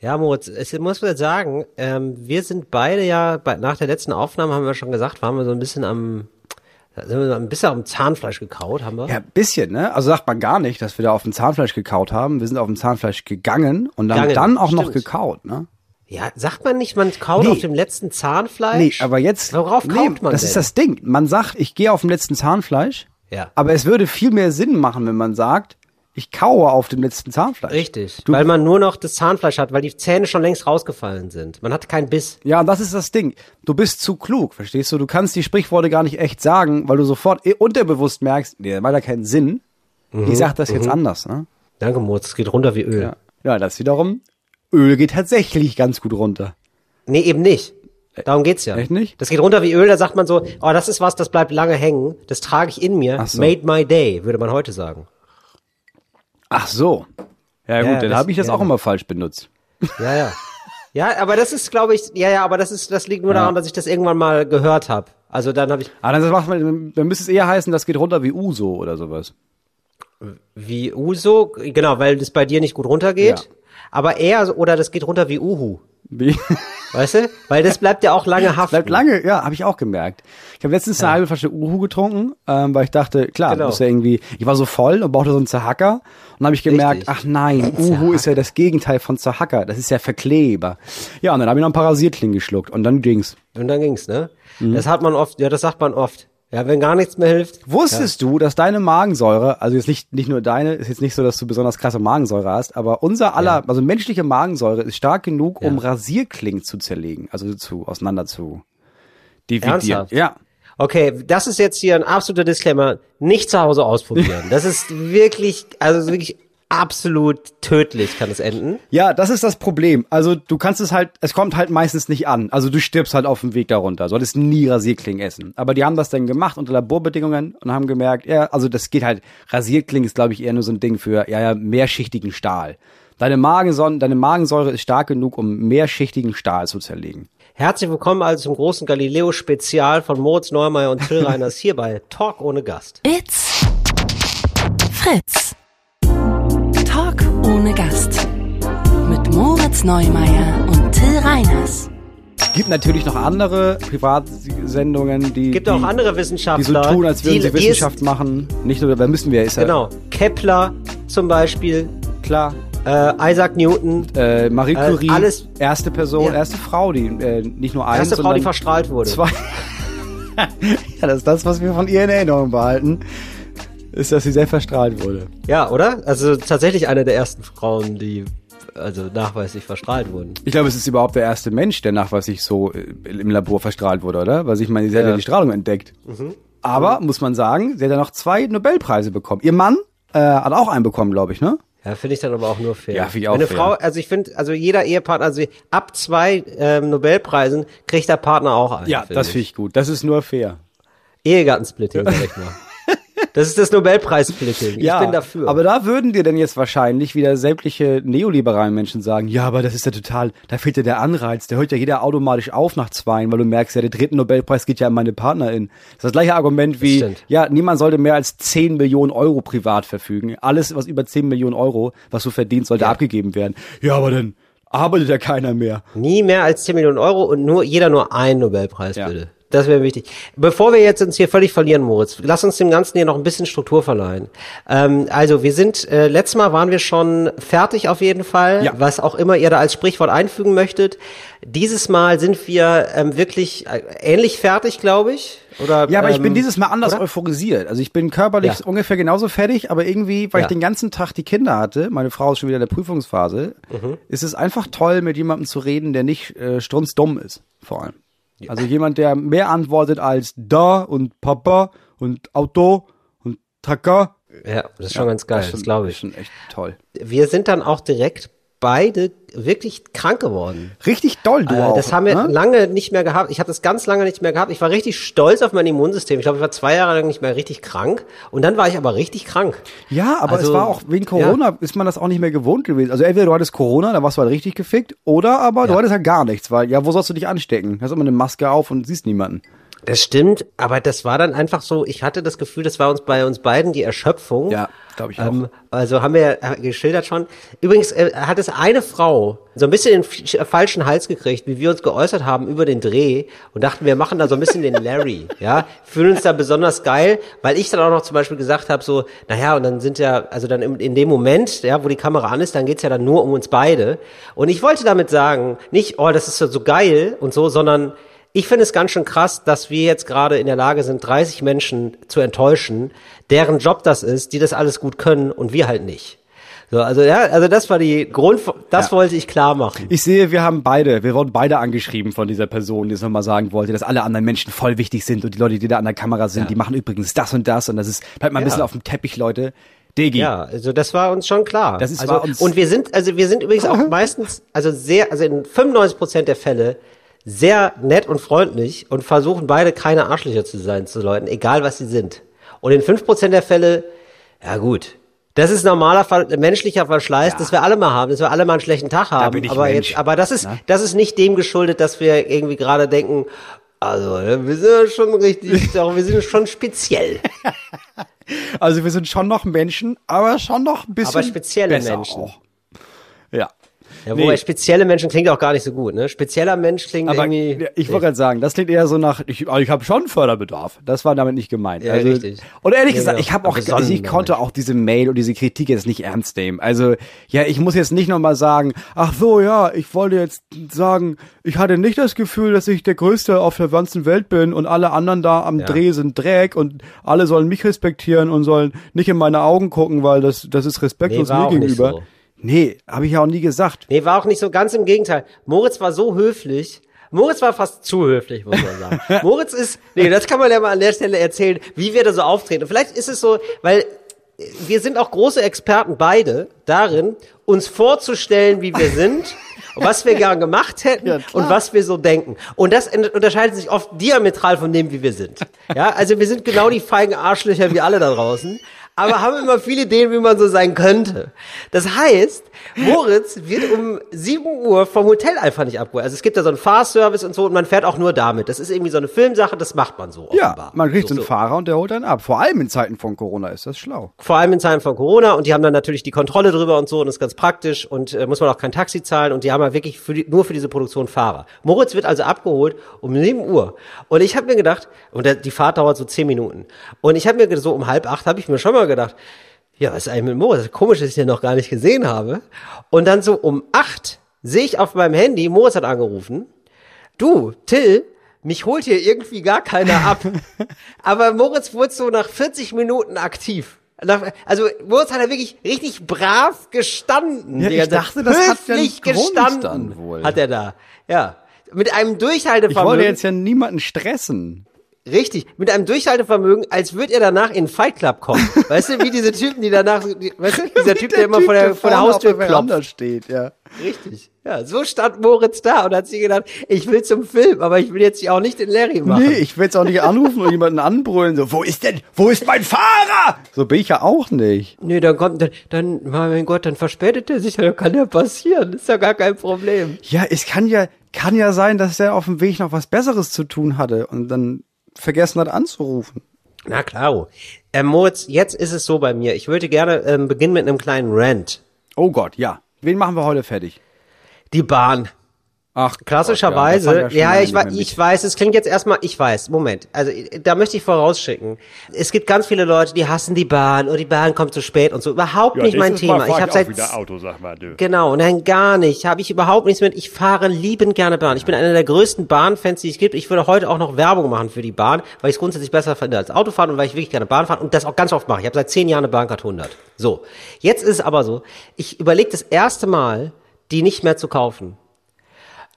Ja, Moritz, es muss man sagen, ähm, wir sind beide ja, bei, nach der letzten Aufnahme haben wir schon gesagt, waren wir so ein bisschen am, sind wir ein bisschen am Zahnfleisch gekaut, haben wir? Ja, bisschen, ne? Also sagt man gar nicht, dass wir da auf dem Zahnfleisch gekaut haben. Wir sind auf dem Zahnfleisch gegangen und dann, Gegangen, dann auch noch stimmt. gekaut, ne? Ja, sagt man nicht, man kaut Nee. auf dem letzten Zahnfleisch? Nee, aber jetzt. Worauf nee, kaut man Das denn? ist das Ding. Man sagt, ich gehe auf dem letzten Zahnfleisch, Ja. aber es würde viel mehr Sinn machen, wenn man sagt, ich kaue auf dem letzten Zahnfleisch. Richtig, Du- weil man nur noch das Zahnfleisch hat, weil die Zähne schon längst rausgefallen sind. Man hat keinen Biss. Ja, und das ist das Ding. Du bist zu klug, verstehst du? Du kannst die Sprichworte gar nicht echt sagen, weil du sofort unterbewusst merkst, nee, macht ja keinen Sinn. Mhm, Ich sag das jetzt anders, ne? Danke, Moritz, es geht runter wie Öl. Ja. ja, das wiederum, Öl geht tatsächlich ganz gut runter. Nee, eben nicht. Darum geht's ja. Echt nicht? Das geht runter wie Öl, da sagt man so, oh, das ist was, das bleibt lange hängen, das trage ich in mir. So. Made my day, würde man heute sagen. Ach so. Ja, gut, Ja, dann habe ich das ja. auch immer falsch benutzt. Ja, ja. Ja, aber das ist, glaube ich, ja, ja, aber das ist, das liegt nur daran, dass ich das irgendwann mal gehört habe. Also dann habe ich, Ah, dann, macht man, dann müsste es eher heißen, das geht runter wie Uso oder sowas. wie Uso, genau, weil das bei dir nicht gut runtergeht. Ja. Aber eher, oder das geht runter wie Uhu. Wie? Weißt du? Weil das bleibt ja auch lange haften. Bleibt lange, ja, habe ich auch gemerkt. Ich habe letztens eine halbe Flasche Uhu getrunken, ähm, weil ich dachte, klar, Genau. ist ja irgendwie, ich war so voll und brauchte so einen Zerhacker und habe ich gemerkt, Richtig. ach nein, Uhu ist ja das Gegenteil von Zerhacker, das ist ja Verkleber. Ja, und dann habe ich noch ein paar Rasierklingen geschluckt und dann ging's. Und dann ging's, ne? Mhm. Das hat man oft, ja, das sagt man oft. Ja, wenn gar nichts mehr hilft. Wusstest du, dass deine Magensäure, also jetzt nicht, nicht nur deine, ist jetzt nicht so, dass du besonders krasse Magensäure hast, aber unser aller, also menschliche Magensäure ist stark genug, um Rasierklingen zu zerlegen, also zu, auseinander zu dividieren. Ernsthaft? Ja. Okay, das ist jetzt hier ein absoluter Disclaimer. Nicht zu Hause ausprobieren. Das ist wirklich, also wirklich absolut tödlich kann es enden. Ja, das ist das Problem. Also du kannst es halt, es kommt halt meistens nicht an. Also du stirbst halt auf dem Weg darunter. Solltest nie Rasierklingen essen. Aber die haben das dann gemacht unter Laborbedingungen und haben gemerkt, ja, also das geht halt, Rasierklingen ist glaube ich eher nur so ein Ding für, ja, ja, mehrschichtigen Stahl. Deine Magensäure, deine Magensäure ist stark genug, um mehrschichtigen Stahl zu zerlegen. Herzlich willkommen also zum großen Galileo-Spezial von Moritz Neumeier und Till Reiners hier bei Talk ohne Gast. It's Fritz. Ohne Gast. Mit Moritz Neumeier und Till Reiners. Gibt natürlich noch andere Privatsendungen, die, Gibt die, auch andere die so Wissenschaftler. tun, als würden sie Wissenschaft machen. Nicht nur, da müssen wir, ist ja Genau. Kepler zum Beispiel, klar. äh, Isaac Newton, Äh, Marie Äh, Curie, alles- erste Person, Ja. erste Frau, die äh, nicht nur eine, erste Frau, sondern die verstrahlt wurde. zwei. ja, das ist das, was wir von ihr in Erinnerung behalten, ist, dass sie sehr verstrahlt wurde. Ja, oder? Also tatsächlich eine der ersten Frauen, die also nachweislich verstrahlt wurden. Ich glaube, es ist überhaupt der erste Mensch, der nachweislich so äh, im Labor verstrahlt wurde, oder? Weil ich meine, sie hat ja, Ja. Mhm. die Strahlung entdeckt. Aber, muss man sagen, sie hat ja noch zwei Nobelpreise bekommen. Ihr Mann äh, hat auch einen bekommen, glaube ich, ne? Ja, finde ich dann aber auch nur fair. Ja, finde ich auch Wenn eine fair. Frau, also ich finde, also jeder Ehepartner, also ab zwei ähm, Nobelpreisen kriegt der Partner auch einen. Ja, das finde ich gut. Das ist nur fair. Ehegattensplitting, sag ich mal. Das ist das Nobelpreissplitting. Ich bin dafür. Aber da würden dir denn jetzt wahrscheinlich wieder sämtliche neoliberalen Menschen sagen, ja, aber das ist ja total, da fehlt ja der Anreiz, da hört ja jeder automatisch auf nach zweien, weil du merkst, ja, der dritte Nobelpreis geht ja an meine Partnerin. Das ist das gleiche Argument wie, ja, niemand sollte mehr als 10 Millionen Euro privat verfügen. Alles, was über 10 Millionen Euro, was du verdienst, sollte Ja. abgegeben werden. Ja, aber dann arbeitet ja keiner mehr. Nie mehr als 10 Millionen Euro und nur jeder nur einen Nobelpreis, Ja. bitte. Das wäre wichtig. Bevor wir jetzt uns hier völlig verlieren, Moritz, lass uns dem Ganzen hier noch ein bisschen Struktur verleihen. Ähm, also wir sind, äh, letztes Mal waren wir schon fertig auf jeden Fall, Ja. was auch immer ihr da als Sprichwort einfügen möchtet. Dieses Mal sind wir ähm, wirklich äh, ähnlich fertig, glaube ich. Oder, Ja, aber ich ähm, bin dieses Mal anders oder? euphorisiert. Also ich bin körperlich Ja. ungefähr genauso fertig, aber irgendwie, weil Ja. ich den ganzen Tag die Kinder hatte, meine Frau ist schon wieder in der Prüfungsphase, Mhm. ist es einfach toll, mit jemandem zu reden, der nicht äh, strunzdumm ist, vor allem. Also jemand, der mehr antwortet als da und Papa und Auto und Tracker. Ja, das ist schon ganz geil, ist das schon- glaube ist ich. schon echt toll. Wir sind dann auch direkt beide wirklich krank geworden. Richtig doll, du Äh, auch. das haben wir ne? lange nicht mehr gehabt. Ich habe das ganz lange nicht mehr gehabt. Ich war richtig stolz auf mein Immunsystem. Ich glaube, ich war zwei Jahre lang nicht mehr richtig krank. Und dann war ich aber richtig krank. Ja, aber Also, es war auch wegen Corona ist man das auch nicht mehr gewohnt gewesen. Also entweder du hattest Corona, da warst du halt richtig gefickt, oder aber du Ja. hattest halt gar nichts, weil ja, wo sollst du dich anstecken? Hast immer eine Maske auf und siehst niemanden. Das stimmt, aber das war dann einfach so, ich hatte das Gefühl, das war uns bei uns beiden die Erschöpfung. Ja, Glaube ich auch. Ähm, also haben wir geschildert schon. Übrigens äh, hat es eine Frau so ein bisschen den falschen Hals gekriegt, wie wir uns geäußert haben über den Dreh und dachten, wir machen da so ein bisschen den Larry, ja, fühlen uns da besonders geil, weil ich dann auch noch zum Beispiel gesagt habe, so, naja, und dann sind ja, also dann in, in dem Moment, ja, wo die Kamera an ist, dann geht's ja dann nur um uns beide. Und ich wollte damit sagen, nicht, oh, das ist so, so geil und so, sondern ich finde es ganz schön krass, dass wir jetzt gerade in der Lage sind, 30 Menschen zu enttäuschen, deren Job das ist, die das alles gut können und wir halt nicht. So, also ja, also das war die Grund, das Ja. wollte ich klar machen. Ich sehe, wir haben beide, wir wurden beide angeschrieben von dieser Person, die es nochmal sagen wollte, dass alle anderen Menschen voll wichtig sind und die Leute, die da an der Kamera sind, die machen übrigens das und das und das ist, bleibt mal ein Ja. bisschen auf dem Teppich, Leute. Digi. Ja, also das war uns schon klar. Das ist- also, uns- und wir sind, also wir sind übrigens auch meistens, also sehr, also in 95 Prozent der Fälle sehr nett und freundlich und versuchen beide keine Arschlöcher zu sein zu Leuten, egal was sie sind. Und in 5 Prozent der Fälle, ja gut, das ist normaler menschlicher Verschleiß, das wir alle mal haben, dass wir alle mal einen schlechten Tag haben. aber Mensch. jetzt, aber das ist, Na? das ist nicht dem geschuldet, dass wir irgendwie gerade denken, also wir sind ja schon richtig, doch, wir sind schon speziell. Also wir sind schon noch Menschen, aber schon noch ein bisschen Aber spezielle besser Menschen. Auch. Ja. Nee. wobei spezielle Menschen klingt auch gar nicht so gut, ne? Spezieller Mensch klingt Aber irgendwie. ich wollte gerade sagen, das klingt eher so nach, ich, also ich habe schon Förderbedarf. Das war damit nicht gemeint. Ja, also, richtig. Und ehrlich Ja, gesagt, genau. ich habe auch, Besonnen also ich konnte auch diese Mail und diese Kritik jetzt nicht ernst nehmen. Also ja, ich muss jetzt nicht nochmal sagen, ach so, ja, ich wollte jetzt sagen, ich hatte nicht das Gefühl, dass ich der Größte auf der ganzen Welt bin und alle anderen da am Ja. Dreh sind Dreck und alle sollen mich respektieren und sollen nicht in meine Augen gucken, weil das, das ist respektlos Nee, mir gegenüber. so. Nee, habe ich ja auch nie gesagt. Nee, war auch nicht so ganz im Gegenteil. Moritz war so höflich. Moritz war fast zu höflich, muss man sagen. Moritz ist, nee, das kann man ja mal an der Stelle erzählen, wie wir da so auftreten. Und vielleicht ist es so, weil wir sind auch große Experten beide darin, uns vorzustellen, wie wir sind, was wir gern gemacht hätten Ja, und was wir so denken. Und das unterscheidet sich oft diametral von dem, wie wir sind. Ja, also wir sind genau die feigen Arschlöcher wie alle da draußen. Aber haben immer viele Ideen, wie man so sein könnte. Das heißt, Moritz wird um 7 Uhr vom Hotel einfach nicht abgeholt. Also es gibt da so einen Fahrservice und so und man fährt auch nur damit. Das ist irgendwie so eine Filmsache, das macht man so Ja, offenbar. man kriegt so, einen Fahrer und der holt einen ab. Vor allem in Zeiten von Corona ist das schlau. vor allem in Zeiten von Corona und die haben dann natürlich die Kontrolle drüber und so und das ist ganz praktisch und äh, muss man auch kein Taxi zahlen und die haben ja wirklich für die, nur für diese Produktion Fahrer. Moritz wird also abgeholt um 7 Uhr und ich habe mir gedacht, und der, die Fahrt dauert so 10 Minuten und ich habe mir so um halb acht habe ich mir schon mal gedacht, ja, was ist eigentlich mit Moritz? Komisch, dass ich den noch gar nicht gesehen habe. Und dann so um acht sehe ich auf meinem Handy, Moritz hat angerufen, du, Till, mich holt hier irgendwie gar keiner ab. Aber Moritz wurde so nach 40 Minuten aktiv. Also Moritz hat er wirklich richtig brav gestanden. Ja, ich dachte, das hat ja gestanden dann wohl. hat er da. Ja. Mit einem Ich wollte Durchhaltevermögen. jetzt ja niemanden stressen. Richtig, mit einem Durchhaltevermögen, als würde er danach in den Fight Club kommen. Weißt du, wie diese Typen, die danach, die, weißt du, dieser Typ, der, immer vor der, vor der Haustür auf der klopft. Steht, ja. Richtig. Ja, so stand Moritz da und hat sich gedacht, ich will zum Film, aber ich will jetzt auch nicht den Larry machen. Nee, ich will jetzt auch nicht anrufen und jemanden anbrüllen, so, wo ist denn, wo ist mein Fahrer? So bin ich ja auch nicht. Nee, dann kommt, dann, dann, mein Gott, dann verspätet er sich, dann kann ja passieren, ist ja gar kein Problem. Ja, es kann ja, kann ja sein, dass der auf dem Weg noch was Besseres zu tun hatte und dann vergessen hat anzurufen. Na klar. Ähm, Moritz, jetzt ist es so bei mir. Ich würde gerne ähm, beginnen mit einem kleinen Rant. Oh Gott, ja. Wen machen wir heute fertig? Die Bahn. Ach, Klassischerweise, Gott, ja, ja, ja ich, weiß, ich weiß, es klingt jetzt erstmal, ich weiß, Moment, also da möchte ich vorausschicken. Es gibt ganz viele Leute, die hassen die Bahn und die Bahn kommt zu spät und so. Überhaupt nicht mein Thema. Ich habe seit wieder Auto, sag mal, du. Genau, nein, gar nicht. Habe ich überhaupt nichts mit. Ich fahre liebend gerne Bahn. Ich bin einer der größten Bahnfans, die es gibt. Ich würde heute auch noch Werbung machen für die Bahn, weil ich es grundsätzlich besser finde als Autofahren und weil ich wirklich gerne Bahn fahre und das auch ganz oft mache. Ich habe seit zehn Jahren eine Bahncard 100. So, jetzt ist es aber so, ich überlege das erste Mal, die nicht mehr zu kaufen.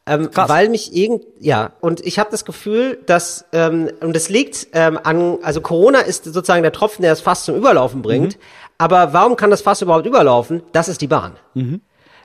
Ähm, Krass. weil mich irgend ja und ich habe das Gefühl, dass ähm, und es liegt ähm, an also Corona ist sozusagen der Tropfen, der das Fass zum Überlaufen bringt. Aber warum kann das Fass überhaupt überlaufen? Das ist die Bahn.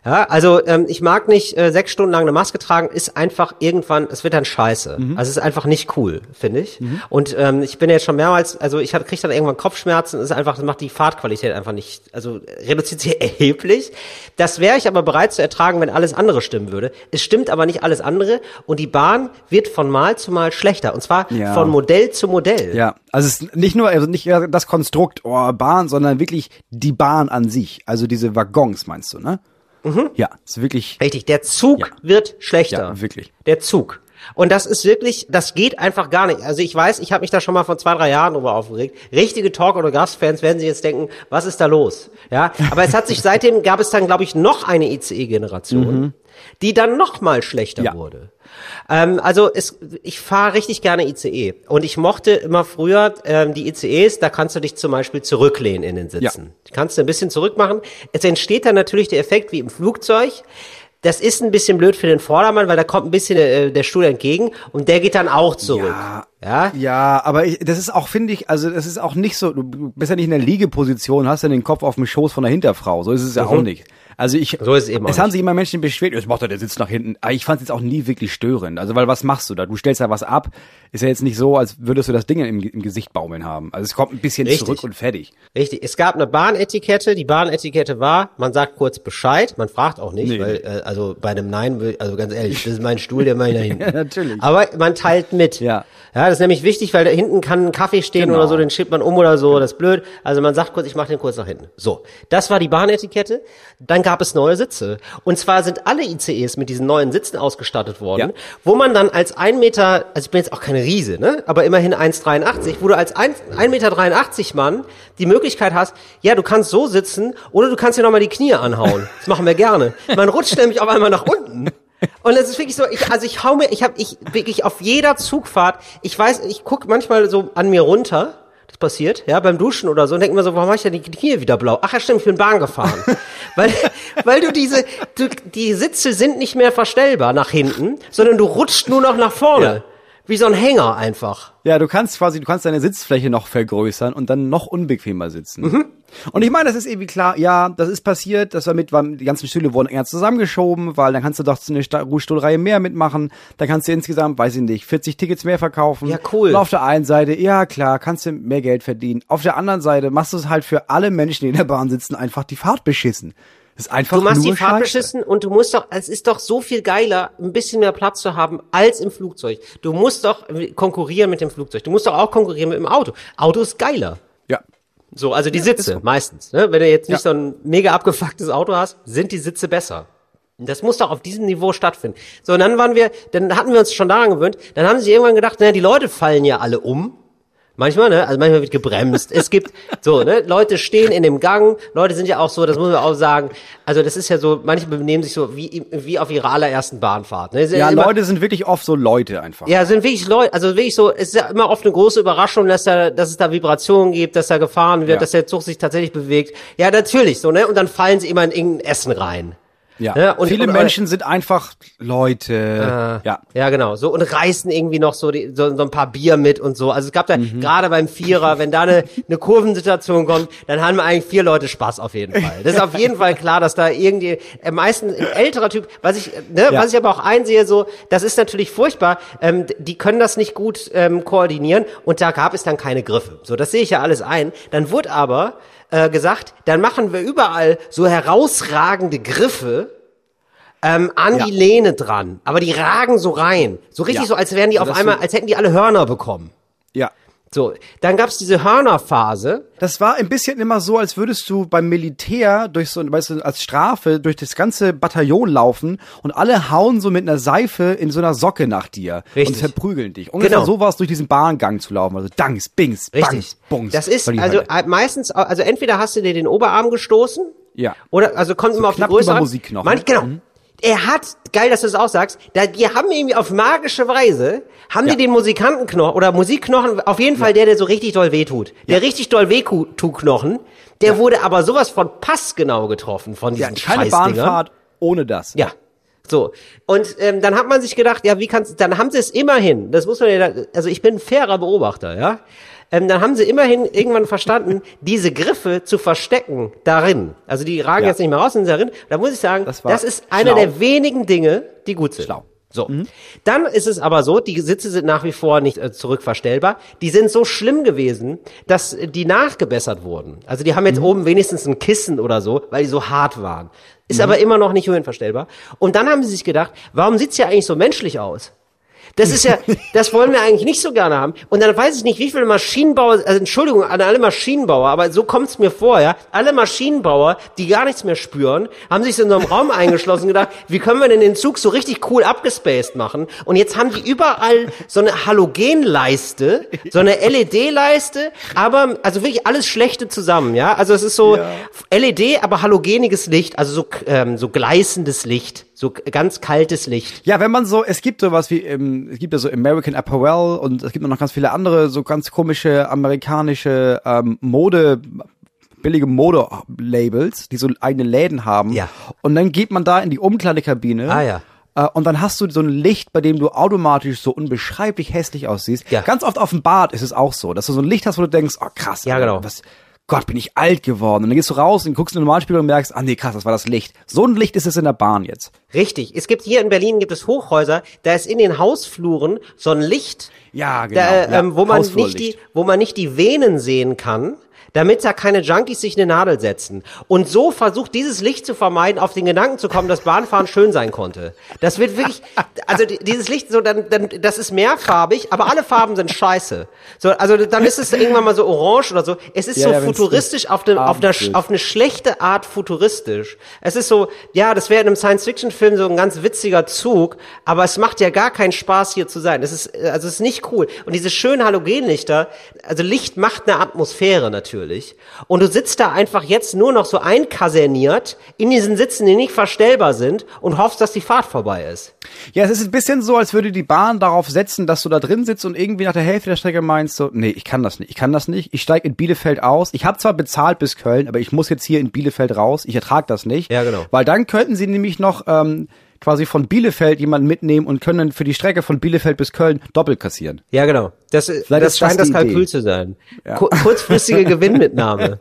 Ja, also ähm, ich mag nicht äh, sechs Stunden lang eine Maske tragen, ist einfach irgendwann, es wird dann scheiße. Mhm. Also es ist einfach nicht cool, finde ich. Und ähm, ich bin jetzt schon mehrmals, also ich kriege dann irgendwann Kopfschmerzen, ist einfach, das macht die Fahrtqualität einfach nicht, also reduziert sie erheblich. Das wäre ich aber bereit zu ertragen, wenn alles andere stimmen würde. Es stimmt aber nicht alles andere und die Bahn wird von Mal zu Mal schlechter und zwar Ja. von Modell zu Modell. Ja, also es ist nicht nur also nicht das Konstrukt oh, Bahn, sondern wirklich die Bahn an sich. Also diese Waggons meinst du, ne? Ja, ist wirklich. Richtig, der Zug Ja. wird schlechter. Ja, wirklich. Der Zug. Und das ist wirklich, das geht einfach gar nicht. Also ich weiß, ich habe mich da schon mal vor zwei, drei Jahren drüber aufgeregt. Richtige Talk- oder Gastfans werden sich jetzt denken, was ist da los? Ja, aber es hat sich seitdem, gab es dann, glaube ich, noch eine ICE-Generation, die dann noch mal schlechter Ja. wurde. Ähm, also es, ich fahre richtig gerne ICE. Und ich mochte immer früher ähm, die ICEs, da kannst du dich zum Beispiel zurücklehnen in den Sitzen. Die kannst du ein bisschen zurück machen. Es entsteht dann natürlich der Effekt wie im Flugzeug. Das ist ein bisschen blöd für den Vordermann, weil da kommt ein bisschen äh, der Stuhl entgegen und der geht dann auch zurück. Ja. Ja? Ja, aber ich, das ist auch, finde ich, also das ist auch nicht so, du bist ja nicht in der Liegeposition, hast ja den Kopf auf dem Schoß von der Hinterfrau, so ist es ja auch nicht. Also ich. So ist es eben es haben sich immer Menschen beschwert, jetzt macht er der Sitz nach hinten. Aber ich fand es jetzt auch nie wirklich störend. Also weil was machst du da? Du stellst da was ab, ist ja jetzt nicht so, als würdest du das Ding im, im Gesicht baumeln haben. Also es kommt ein bisschen Richtig. zurück und fertig. Richtig. Es gab eine Bahnetikette. Die Bahnetikette war, man sagt kurz Bescheid, man fragt auch nicht, Nee. weil äh, also bei einem Nein, also ganz ehrlich, das ist mein Stuhl, der mal nach hinten. Ja, natürlich. Aber man teilt mit. Ja. Ja, das ist nämlich wichtig, weil da hinten kann ein Kaffee stehen Genau. oder so, den schiebt man um oder so, das ist blöd. Also man sagt kurz, ich mache den kurz nach hinten. So, das war die Bahnetikette. Dann gab es neue Sitze. Und zwar sind alle ICEs mit diesen neuen Sitzen ausgestattet worden, Ja. wo man dann als 1 Meter, also ich bin jetzt auch keine Riese, ne? aber immerhin 1,83, wo du als 1 1,83 Meter Mann die Möglichkeit hast, ja, du kannst so sitzen oder du kannst dir nochmal die Knie anhauen. Das machen wir gerne. Man rutscht nämlich auf einmal nach unten. Und es ist wirklich so, ich, also ich hau mir, ich habe ich wirklich auf jeder Zugfahrt, ich weiß, ich guck manchmal so an mir runter, das passiert, ja, beim Duschen oder so, und denke mir so, warum mache ich denn die Knie wieder blau? Ach ja, stimmt, ich bin Bahn gefahren. weil, weil du diese, du, die Sitze sind nicht mehr verstellbar nach hinten, sondern du rutscht nur noch nach vorne. Ja. Wie so ein Hänger einfach. Ja, du kannst quasi, du kannst deine Sitzfläche noch vergrößern und dann noch unbequemer sitzen. Mhm. Und ich meine, das ist irgendwie klar, ja, das ist passiert, das war mit, weil die ganzen Stühle wurden enger zusammengeschoben, weil dann kannst du doch eine Ruhestuhlreihe mehr mitmachen, dann kannst du insgesamt, weiß ich nicht, 40 Tickets mehr verkaufen. Ja, cool. Und auf der einen Seite, ja klar, kannst du mehr Geld verdienen. Auf der anderen Seite machst du es halt für alle Menschen, die in der Bahn sitzen, einfach die Fahrt beschissen. Das ist einfach Du machst die Fahrt beschissen und du musst doch, es ist doch so viel geiler, ein bisschen mehr Platz zu haben als im Flugzeug. Du musst doch konkurrieren mit dem Flugzeug. Du musst doch auch konkurrieren mit dem Auto. Auto ist geiler. Ja. So, also die Sitze meistens. Ne? Wenn du jetzt nicht Ja. so ein mega abgefucktes Auto hast, sind die Sitze besser. Das muss doch auf diesem Niveau stattfinden. So, und dann waren wir, dann hatten wir uns schon daran gewöhnt. Dann haben sie irgendwann gedacht, naja, die Leute fallen ja alle um. Manchmal, ne? Also manchmal wird gebremst. Es gibt so, ne? Leute stehen in dem Gang. Leute sind ja auch so, das muss man auch sagen. Also das ist ja so, manche benehmen sich so wie wie auf ihrer allerersten Bahnfahrt. Ne? Ja, immer- Leute sind wirklich oft so Leute einfach. ja, sind wirklich Leute, also wirklich so, es ist ja immer oft eine große Überraschung, dass da, dass es da Vibrationen gibt, dass da gefahren wird, Ja. dass der Zug sich tatsächlich bewegt. Ja, natürlich, so, ne? Und dann fallen sie immer in irgendein Essen rein. Ja. Ja, und- Viele und- Menschen sind einfach Leute. ja. Ja, genau. So und reißen irgendwie noch so, die, so, so ein paar Bier mit und so. Also es gab da Mhm. gerade beim Vierer, wenn da eine, eine Kurvensituation kommt, dann haben wir eigentlich vier Leute Spaß auf jeden Fall. Das ist auf jeden Fall klar, dass da irgendwie äh, meistens ein älterer Typ, was ich, ne, Ja. was ich aber auch einsehe, so, das ist natürlich furchtbar. Ähm, die können das nicht gut ähm, koordinieren und da gab es dann keine Griffe. So, das sehe ich ja alles ein. Dann wurde aber äh, gesagt, dann machen wir überall so herausragende Griffe ähm, an Ja. die Lehne dran. Aber die ragen so rein. So richtig Ja. so, als wären die Also auf einmal, als hätten die alle Hörner bekommen. Ja. So, dann gab's diese Hörnerphase. Das war ein bisschen immer so, als würdest du beim Militär durch so, weißt du, als Strafe durch das ganze Bataillon laufen und alle hauen so mit einer Seife in so einer Socke nach dir Richtig. und verprügeln dich. Ungefähr Genau. so war es durch diesen Bahngang zu laufen. Also Dangs, Bings, Richtig. Bangs, Bungs. Das ist also Hölle. äh, meistens, also entweder hast du dir den Oberarm gestoßen. Ja. Oder, also kommt immer auf die Größe an. Musikknochen. Manch, genau. Er hat, geil, dass du es auch sagst, da, die haben irgendwie auf magische Weise, haben Ja. die den Musikantenknochen oder Musikknochen, auf jeden Fall der, der so richtig doll wehtut. Der richtig doll wehtut-Knochen, der wurde aber sowas von passgenau getroffen von ja, diesen keine Scheißdingern. Bahnfahrt ohne das. Ja. So. Und ähm, dann hat man sich gedacht, ja, wie kannst dann haben sie es immerhin, das muss man ja, also ich bin ein fairer Beobachter, ja. Ähm, dann haben sie immerhin irgendwann verstanden, diese Griffe zu verstecken darin. Also die ragen Ja. jetzt nicht mehr raus, sind darin. Da muss ich sagen, Das das, ist einer der wenigen Dinge, die gut sind. Schlau. So. Dann ist es aber so, die Sitze sind nach wie vor nicht äh, zurückverstellbar. Die sind so schlimm gewesen, dass äh, die nachgebessert wurden. Also die haben jetzt oben wenigstens ein Kissen oder so, weil die so hart waren. Ist aber immer noch nicht höhenverstellbar. Und dann haben sie sich gedacht, warum sieht's ja eigentlich so menschlich aus? Das ist ja, das wollen wir eigentlich nicht so gerne haben. Und dann weiß ich nicht, wie viele Maschinenbauer, also Entschuldigung an alle Maschinenbauer, aber so kommt's mir vor, ja. Alle Maschinenbauer, die gar nichts mehr spüren, haben sich so in so einem Raum eingeschlossen und gedacht, wie können wir denn den Zug so richtig cool abgespaced machen? Und jetzt haben die überall so eine Halogenleiste, so eine LED-Leiste, aber, also wirklich alles Schlechte zusammen, ja. Also es ist so LED, aber halogeniges Licht, also so, ähm, so gleißendes Licht, so ganz kaltes Licht. Ja, wenn man so, es gibt sowas wie, ähm, es gibt ja so American Apparel und es gibt noch ganz viele andere so ganz komische amerikanische ähm, Mode, billige Mode-Labels, die so eigene Läden haben. Ja. Und dann geht man da in die Umkleidekabine. Ah, ja. Äh, Und dann hast du so ein Licht, bei dem du automatisch so unbeschreiblich hässlich aussiehst. Ja. Ganz oft auf dem Bad ist es auch so, dass du so ein Licht hast, wo du denkst, oh krass, Ja, genau. was, Gott, bin ich alt geworden. Und dann gehst du raus und guckst in den Normalspiegel und merkst, ah nee, krass, das war das Licht. So ein Licht ist es in der Bahn jetzt. Richtig. Es gibt hier in Berlin gibt es Hochhäuser, da ist in den Hausfluren so ein Licht, Ja, genau. da, äh, ja, ähm, wo man nicht die, wo man nicht die Venen sehen kann, damit da keine Junkies sich eine Nadel setzen. Und so versucht dieses Licht zu vermeiden, auf den Gedanken zu kommen, dass Bahnfahren schön sein konnte. Das wird wirklich, also die- dieses Licht so, dann, dann, das ist mehrfarbig, aber alle Farben sind scheiße. So, also dann ist es irgendwann mal so orange oder so. Es ist Ja, so ja, futuristisch auf, eine, auf, einer, auf eine schlechte Art futuristisch. Es ist so, ja, das wäre in einem Science-Fiction-Film so ein ganz witziger Zug, aber es macht ja gar keinen Spaß hier zu sein. Es ist, also es ist nicht cool. Und diese schönen Halogenlichter, also Licht macht eine Atmosphäre natürlich. Und du sitzt da einfach jetzt nur noch so einkaserniert in diesen Sitzen, die nicht verstellbar sind und hoffst, dass die Fahrt vorbei ist. Ja, es ist ein bisschen so, als würde die Bahn darauf setzen, dass du da drin sitzt und irgendwie nach der Hälfte der Strecke meinst so, nee, ich kann das nicht, ich kann das nicht. Ich steige in Bielefeld aus. Ich habe zwar bezahlt bis Köln, aber ich muss jetzt hier in Bielefeld raus. Ich ertrage das nicht. Ja, genau. Weil dann könnten sie nämlich noch ähm, quasi von Bielefeld jemanden mitnehmen und können für die Strecke von Bielefeld bis Köln doppelt kassieren. Ja, genau. Das, das ist das scheint das Kalkül Idee. zu sein. Ku- Kurzfristige Gewinnmitnahme.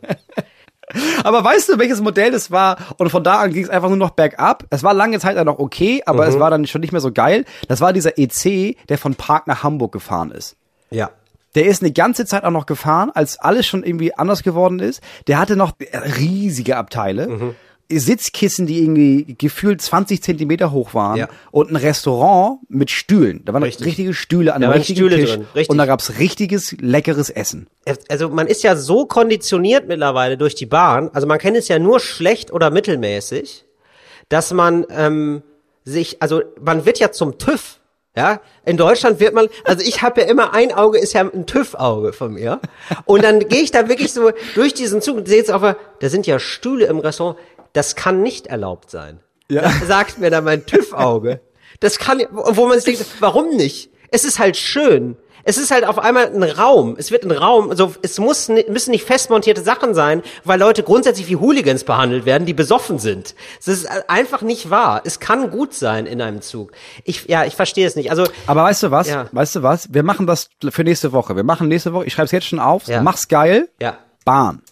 Aber weißt du, welches Modell das war? Und von da an ging es einfach nur noch bergab. Es war lange Zeit dann noch okay, aber es war dann schon nicht mehr so geil. Das war dieser EC, der von Prag nach Hamburg gefahren ist. Ja. Der ist eine ganze Zeit auch noch gefahren, als alles schon irgendwie anders geworden ist. Der hatte noch riesige Abteile. Sitzkissen, die irgendwie gefühlt 20 Zentimeter hoch waren Ja. und ein Restaurant mit Stühlen. Da waren Richtig. richtige Stühle an Da einem richtigen Stühle Tisch drin, richtig. und da gab's richtiges leckeres Essen. also man ist ja so konditioniert mittlerweile durch die Bahn, also man kennt es ja nur schlecht oder mittelmäßig, dass man ähm, sich, also man wird ja zum TÜV. Ja, in Deutschland wird man, also ich habe ja immer ein Auge ist ja ein TÜV-Auge von mir. Und dann gehe ich da wirklich so durch diesen Zug und sehe jetzt auf, der- da sind ja Stühle im Restaurant. Das kann nicht erlaubt sein. Ja. Das sagt mir dann mein TÜV-Auge. Das kann, wo man sich denkt, warum nicht? Es ist halt schön. Es ist halt auf einmal ein Raum. Es wird ein Raum. Also es muss, müssen nicht festmontierte Sachen sein, weil Leute grundsätzlich wie Hooligans behandelt werden, die besoffen sind. Es ist einfach nicht wahr. Es kann gut sein in einem Zug. Ich, ja, ich verstehe es nicht. Also Aber weißt du was? Ja. Weißt du was? Wir machen das für nächste Woche. Wir machen nächste Woche, ich schreibe es jetzt schon auf, Ja. mach's geil, ja, Bahn.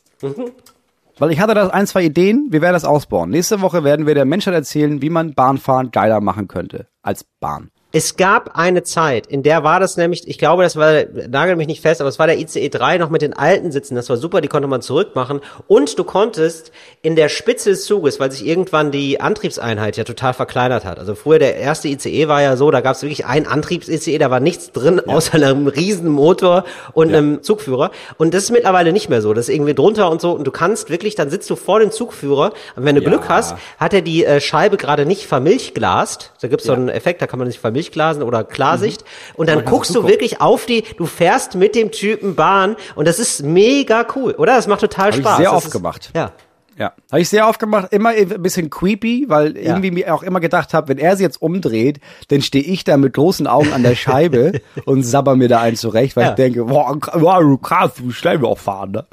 Weil ich hatte da ein, zwei Ideen, wir werden das ausbauen. Nächste Woche werden wir der Menschheit erzählen, wie man Bahnfahren geiler machen könnte als Bahn. Es gab eine Zeit, in der war das nämlich, ich glaube, das war, nagel mich nicht fest, aber es war der ICE 3 noch mit den alten Sitzen, das war super, die konnte man zurückmachen. Und du konntest in der Spitze des Zuges, weil sich irgendwann die Antriebseinheit ja total verkleinert hat. Also früher der erste ICE war ja so, da gab es wirklich einen Antriebs-ICE, da war nichts drin, außer einem riesen Motor und einem Zugführer. Und das ist mittlerweile nicht mehr so, das ist irgendwie drunter und so. Und du kannst wirklich, dann sitzt du vor dem Zugführer und wenn du Ja. Glück hast, hat er die äh, Scheibe gerade nicht vermilchglast. Da gibt's so einen Effekt, da kann man sich vermilchglasen oder Klarsicht. Und dann Mhm. Man guckst du zugucken. wirklich auf die, du fährst mit dem Typen Bahn und das ist mega cool, oder? Das macht total Hab ich Spaß. sehr das oft ist, gemacht. Ja. Ja, habe ich sehr oft gemacht, immer ein bisschen creepy, weil irgendwie mir auch immer gedacht habe, wenn er sie jetzt umdreht, dann stehe ich da mit großen Augen an der Scheibe und sabber mir da einen zurecht, weil Ja. ich denke, boah, wow, krass, du schnell wir auch fahren, ne?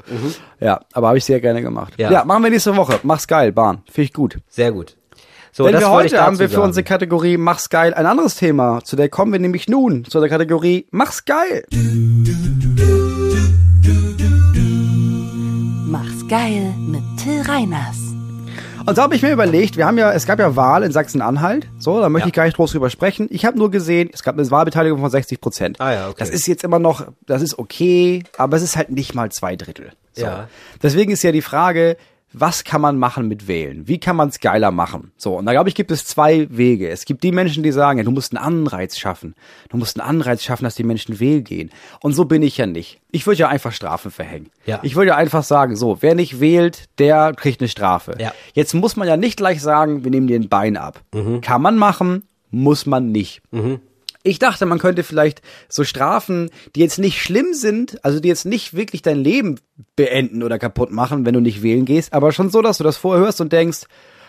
Ja, aber habe ich sehr gerne gemacht. Ja. Ja. machen wir nächste Woche. Mach's geil, Bahn. Finde ich gut. Sehr gut. So, Denn das wir heute haben wir für sagen. unsere Kategorie Mach's geil ein anderes Thema. Zu der kommen wir nämlich nun, zu der Kategorie Mach's geil. geil mit Till Reiners. Und so habe ich mir überlegt, wir haben ja, es gab ja Wahl in Sachsen-Anhalt, so, da möchte Ja. ich gar nicht groß drüber sprechen. Ich habe nur gesehen, es gab eine Wahlbeteiligung von 60 Prozent. Ah ja, okay. Das ist jetzt immer noch, das ist okay, aber es ist halt nicht mal zwei Drittel. So. Ja. Deswegen ist ja die Frage, was kann man machen mit Wählen? Wie kann man es geiler machen? So, und da glaube ich, gibt es zwei Wege. Es gibt die Menschen, die sagen, ja, du musst einen Anreiz schaffen. Du musst einen Anreiz schaffen, dass die Menschen wählen gehen. Und so bin ich ja nicht. Ich würde ja einfach Strafen verhängen. Ja. Ich würde ja einfach sagen, so, wer nicht wählt, der kriegt eine Strafe. Ja. Jetzt muss man ja nicht gleich sagen, wir nehmen dir ein Bein ab. Kann man machen, muss man nicht. Ich dachte, man könnte vielleicht so Strafen, die jetzt nicht schlimm sind, also die jetzt nicht wirklich dein Leben beenden oder kaputt machen, wenn du nicht wählen gehst, aber schon so, dass du das vorher hörst und denkst,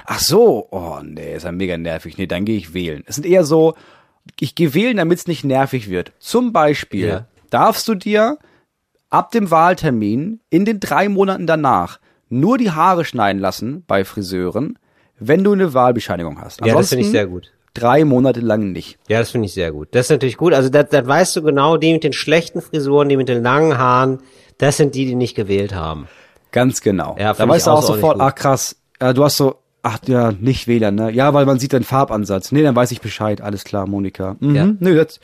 ach so, oh nee, ist ja mega nervig, nee, dann gehe ich wählen. Es sind eher so, ich gehe wählen, damit es nicht nervig wird. Zum Beispiel Ja. darfst du dir ab dem Wahltermin in den drei Monaten danach nur die Haare schneiden lassen bei Friseuren, wenn du eine Wahlbescheinigung hast. Ja, das finde ich Ansonsten sehr gut. Drei Monate lang nicht. Ja, das finde ich sehr gut. Das ist natürlich gut. Also das, das weißt du genau, die mit den schlechten Frisuren, die mit den langen Haaren, das sind die, die nicht gewählt haben. Ganz genau. Ja, da weißt du auch sofort, ach krass, äh, du hast so, ach ja, nicht WLAN, ne? Ja, weil man sieht deinen Farbansatz. Nee, dann weiß ich Bescheid. Alles klar, Monika. Mhm. Ja. Nö, das,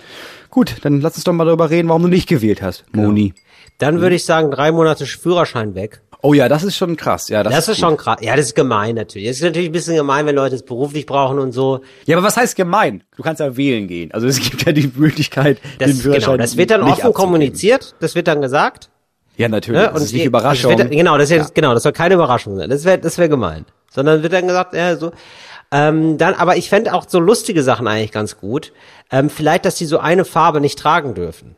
gut, dann lass uns doch mal darüber reden, warum du nicht gewählt hast, Genau. Moni. Dann würde ich sagen, drei Monate Führerschein weg. Oh ja, das ist schon krass. Ja, das, Das, ist gut. schon krass. Ja, das ist gemein natürlich. Das ist natürlich ein bisschen gemein, wenn Leute es beruflich brauchen und so. Ja, aber was heißt gemein? Du kannst ja wählen gehen. Also es gibt ja die Möglichkeit, den Das, Führerschein genau, das wird dann offen abzugeben. kommuniziert. Das wird dann gesagt. Ja, natürlich. Ne? Das ist nicht Überraschung. Das wird, genau, das ist jetzt, genau, das soll keine Überraschung sein. Das wäre, das wäre gemein. Sondern wird dann gesagt, ja, so. Ähm, dann, aber ich fände auch so lustige Sachen eigentlich ganz gut. Ähm, vielleicht, dass die so eine Farbe nicht tragen dürfen,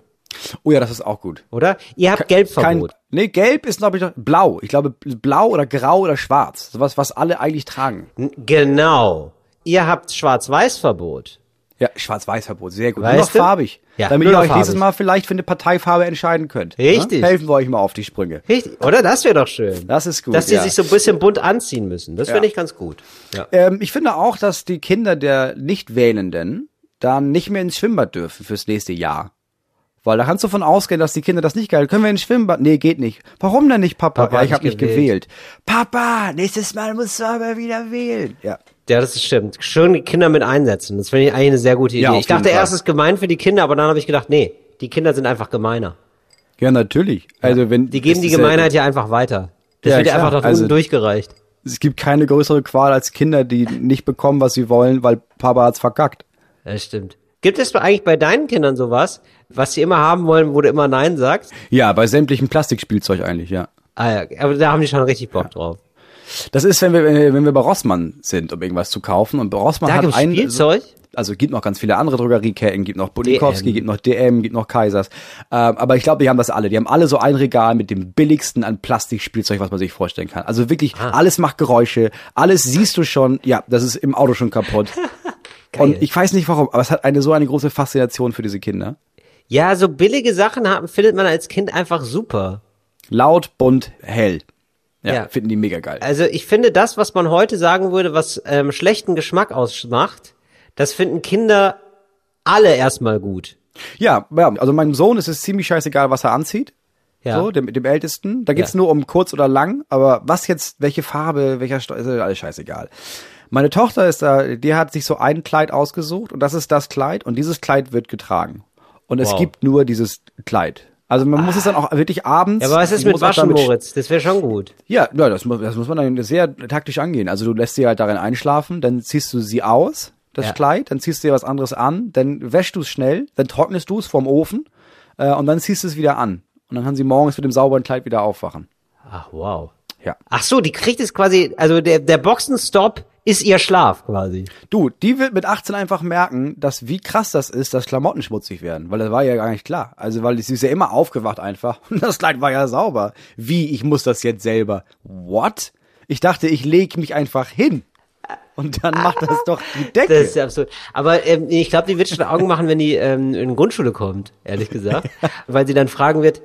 oh ja, das ist auch gut. oder? Ihr habt Kein, Gelbverbot. Nee, gelb ist, glaube ich, blau. Ich glaube, blau oder grau oder schwarz. Sowas, was alle eigentlich tragen. Genau. Ihr habt Schwarz-Weiß-Verbot. Ja, Schwarz-Weiß-Verbot, sehr gut. Weißt nur noch du? farbig. Ja, damit ihr euch nächstes farbig. Mal vielleicht für eine Parteifarbe entscheiden könnt. Richtig. Ne? Helfen wir euch mal auf die Sprünge. Richtig, oder? Das wäre doch schön. Das ist gut, Dass die ja. sich so ein bisschen bunt anziehen müssen. Das Ja. finde ich ganz gut. Ja. Ähm, ich finde auch, dass die Kinder der Nicht-Wählenden dann nicht mehr ins Schwimmbad dürfen fürs nächste Jahr. Weil da kannst du von ausgehen, dass die Kinder das nicht geil. Können wir ins Schwimmbad? Nee, geht nicht. Warum denn nicht, Papa? Papa ja, ich habe nicht nicht gewählt. gewählt. Papa, nächstes Mal musst du aber wieder wählen. Ja. Ja, das ist stimmt. Schön die Kinder mit einsetzen. Das finde ich eigentlich eine sehr gute Idee. Ja, ich dachte Fall. erst, es ist gemein für die Kinder, aber dann habe ich gedacht, nee, die Kinder sind einfach gemeiner. Ja, natürlich. Also wenn Die geben die Gemeinheit ja einfach weiter. Das Ja, wird ja einfach nach Also- unten durchgereicht. Es gibt keine größere Qual als Kinder, die nicht bekommen, was sie wollen, weil Papa hat's verkackt. Das stimmt. Gibt es eigentlich bei deinen Kindern sowas, was sie immer haben wollen, wo du immer Nein sagst? Ja, bei sämtlichem Plastikspielzeug eigentlich, ja. Ah ja, aber da haben die schon richtig Bock drauf. Das ist, wenn wir, wenn wir bei Rossmann sind, um irgendwas zu kaufen. Und bei Rossmann Da hat ein, Spielzeug? Also gibt noch ganz viele andere Drogerieketten, gibt noch Budikowski, DM. gibt noch DM, gibt noch Kaisers. Ähm, aber ich glaube, die haben das alle. Die haben alle so ein Regal mit dem billigsten an Plastikspielzeug, was man sich vorstellen kann. Also wirklich, Ah. alles macht Geräusche, alles siehst du schon. Ja, das ist im Auto schon kaputt. Und ich weiß nicht warum, aber es hat eine so eine große Faszination für diese Kinder. Ja, so billige Sachen haben, findet man als Kind einfach super. Laut, bunt, hell. Ja, Ja. finden die mega geil. Also ich finde das, was man heute sagen würde, was ähm, schlechten Geschmack ausmacht, das finden Kinder alle erstmal gut. Ja, ja, also meinem Sohn ist es ziemlich scheißegal, was er anzieht. Ja. So, dem, dem Ältesten. Da geht's Ja. nur um kurz oder lang, aber was jetzt, welche Farbe, welcher Stoff, ist alles scheißegal. Meine Tochter ist da, die hat sich so ein Kleid ausgesucht und das ist das Kleid und dieses Kleid wird getragen. Und es Wow. gibt nur dieses Kleid. Also man muss es dann auch wirklich abends. Ja, aber was ist mit Waschen, Moritz? Das wäre schon gut. Ja, ja das, muss, das muss man dann sehr taktisch angehen. Also du lässt sie halt darin einschlafen, dann ziehst du sie aus, das Ja. Kleid, dann ziehst du dir was anderes an, dann wäschst du es schnell, dann trocknest du es vorm Ofen äh, und dann ziehst du es wieder an. Und dann kann sie morgens mit dem sauberen Kleid wieder aufwachen. Ach, wow. Ja. Ach so, die kriegt es quasi, also der, der Boxenstopp ist ihr Schlaf quasi. Du, die wird mit 18 einfach merken, dass wie krass das ist, dass Klamotten schmutzig werden. Weil das war ja gar nicht klar. Also, weil sie ist ja immer aufgewacht einfach. Und das Kleid war ja sauber. Wie, ich muss das jetzt selber. What? Ich dachte, ich leg mich einfach hin. Und dann macht das doch die Decke. Das ist ja absurd. Aber ähm, ich glaube, die wird schon Augen machen, wenn die ähm, in die Grundschule kommt, ehrlich gesagt. Weil sie dann fragen wird,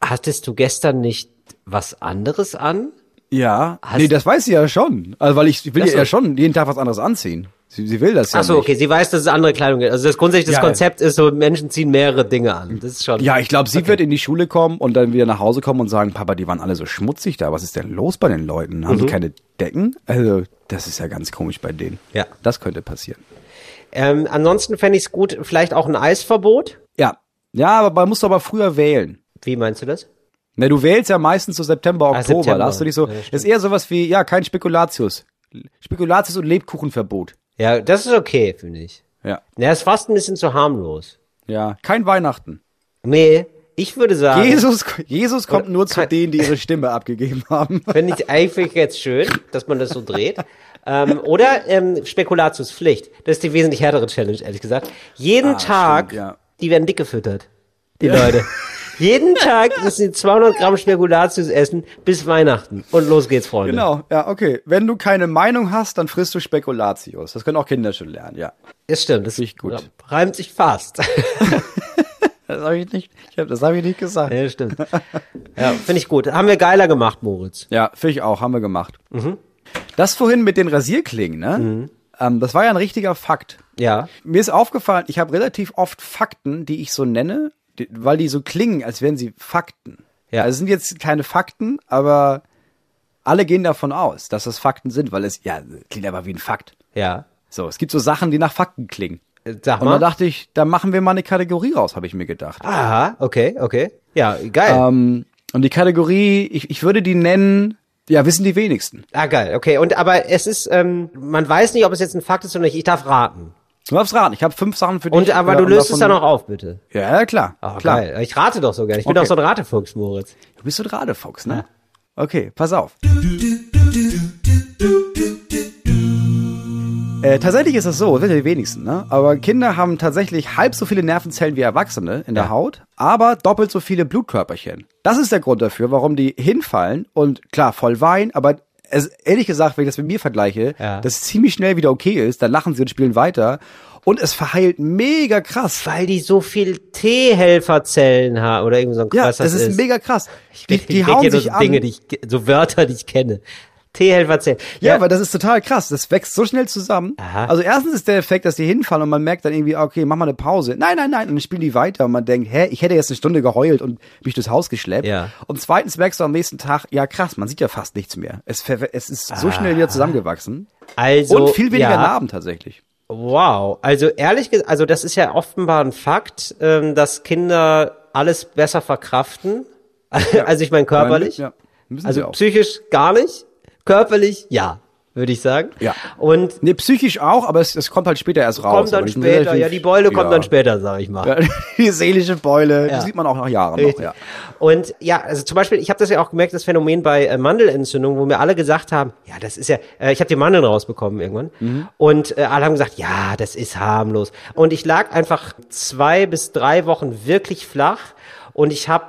hattest du gestern nicht was anderes an? Ja, Hast- nee, das weiß sie ja schon. Also, weil ich, ich will so. ja schon jeden Tag was anderes anziehen. Sie, sie will das ja Ach so, nicht. okay, sie weiß, dass es andere Kleidung gibt. Also das grundsätzlich das Ja. Konzept ist so, Menschen ziehen mehrere Dinge an. Das ist schon. Ja, ich glaube, sie wird in die Schule kommen und dann wieder nach Hause kommen und sagen, Papa, die waren alle so schmutzig da. Was ist denn los bei den Leuten? Haben die keine Decken? Also, das ist ja ganz komisch bei denen. Ja. Das könnte passieren. Ähm, ansonsten fände ich es gut, vielleicht auch ein Eisverbot. Ja. Ja, aber man muss aber früher wählen. Wie meinst du das? Na, du wählst ja meistens so September, Oktober. September. Da hast du dich so, Ja, ist eher sowas wie, ja, kein Spekulatius. Spekulatius und Lebkuchenverbot. Ja, das ist okay, finde ich. Ja. Ja, ist fast ein bisschen zu harmlos. Ja. Kein Weihnachten. Nee, ich würde sagen, Jesus, Jesus kommt nur zu denen, die ihre Stimme abgegeben haben. finde ich eigentlich jetzt schön, dass man das so dreht. ähm, oder ähm, Spekulatiuspflicht. Das ist die wesentlich härtere Challenge, ehrlich gesagt. Jeden Ah, Tag, stimmt, ja. die werden dick gefüttert. Die Leute. Jeden Tag müssen sie 200 Gramm Spekulatius essen bis Weihnachten. Und los geht's, Freunde. Genau, ja, okay. Wenn du keine Meinung hast, dann frisst du Spekulatius. Das können auch Kinder schon lernen, ja. Das stimmt. Das ich gut. ja, reimt sich fast. Das habe ich nicht, ich hab, das habe ich nicht gesagt. ja, stimmt. Ja, finde ich gut. Haben wir geiler gemacht, Moritz. Ja, finde ich auch, haben wir gemacht. Das vorhin mit den Rasierklingen, ne? Ähm, das war ja ein richtiger Fakt. Ja. Mir ist aufgefallen, ich habe relativ oft Fakten, die ich so nenne, weil die so klingen, als wären sie Fakten. Ja. Also es sind jetzt keine Fakten, aber alle gehen davon aus, dass das Fakten sind, weil es, ja, klingt aber wie ein Fakt. Ja. So, es gibt so Sachen, die nach Fakten klingen. Äh, Sag Und da mal. dachte ich, da machen wir mal eine Kategorie raus, habe ich mir gedacht. Aha, okay, okay. Ja, geil. Ähm, und die Kategorie, ich, ich würde die nennen, ja, wissen die wenigsten. Ah, geil, okay. Und aber es ist, ähm, man weiß nicht, ob es jetzt ein Fakt ist oder nicht. Ich darf raten. Du darfst raten, ich habe fünf Sachen für dich. Und aber Ja, du löst es dann auch auf, bitte. Ja, ja, klar. Ah, klar. geil. Ich rate doch so gerne. Ich bin Okay. doch so ein Ratefuchs, Moritz. Du bist so ein Radefuchs, ne? Okay, pass auf. Äh, tatsächlich ist es so, das sind ja die wenigsten, ne? Aber Kinder haben tatsächlich halb so viele Nervenzellen wie Erwachsene in der Haut, aber doppelt so viele Blutkörperchen. Das ist der Grund dafür, warum die hinfallen und klar, voll weinen, aber es, ehrlich gesagt, wenn ich das mit mir vergleiche, Ja. das ziemlich schnell wieder okay ist, dann lachen sie und spielen weiter und es verheilt mega krass. Weil die so viel T-Helferzellen haben oder irgend so ein Ja, Quatsch das ist, mega krass. Die, Ich die red hauen sich so an. Dinge, die ich, so Wörter, die ich kenne. T-Helferzellen. Ja, aber das ist total krass. Das wächst so schnell zusammen. Aha. Also erstens ist der Effekt, dass die hinfallen und man merkt dann irgendwie, okay, mach mal eine Pause. Nein, nein, nein. Und dann spielen die weiter und man denkt, hä, ich hätte jetzt eine Stunde geheult und mich durchs Haus geschleppt. Ja. Und zweitens merkst du am nächsten Tag, ja krass, man sieht ja fast nichts mehr. Es, es ist so schnell wieder zusammengewachsen. also, und viel weniger ja, Narben tatsächlich. Wow. Also ehrlich gesagt, also das ist ja offenbar ein Fakt, ähm, dass Kinder alles besser verkraften. Also ich meine körperlich. Ja, Also psychisch gar nicht. Körperlich ja, würde ich sagen. Ja. Und Nee, psychisch auch, aber es, es kommt halt später erst raus. kommt dann später, ja, die Beule kommt ja. dann später, sag ich mal. Ja, die seelische Beule, Ja. die sieht man auch nach Jahren noch, ja. Und ja, also zum Beispiel, ich habe das ja auch gemerkt, das Phänomen bei äh, Mandelentzündung, wo mir alle gesagt haben, ja, das ist ja, äh, ich habe die Mandeln rausbekommen irgendwann. Mhm. Und äh, alle haben gesagt, ja, das ist harmlos. Und ich lag einfach zwei bis drei Wochen wirklich flach und ich habe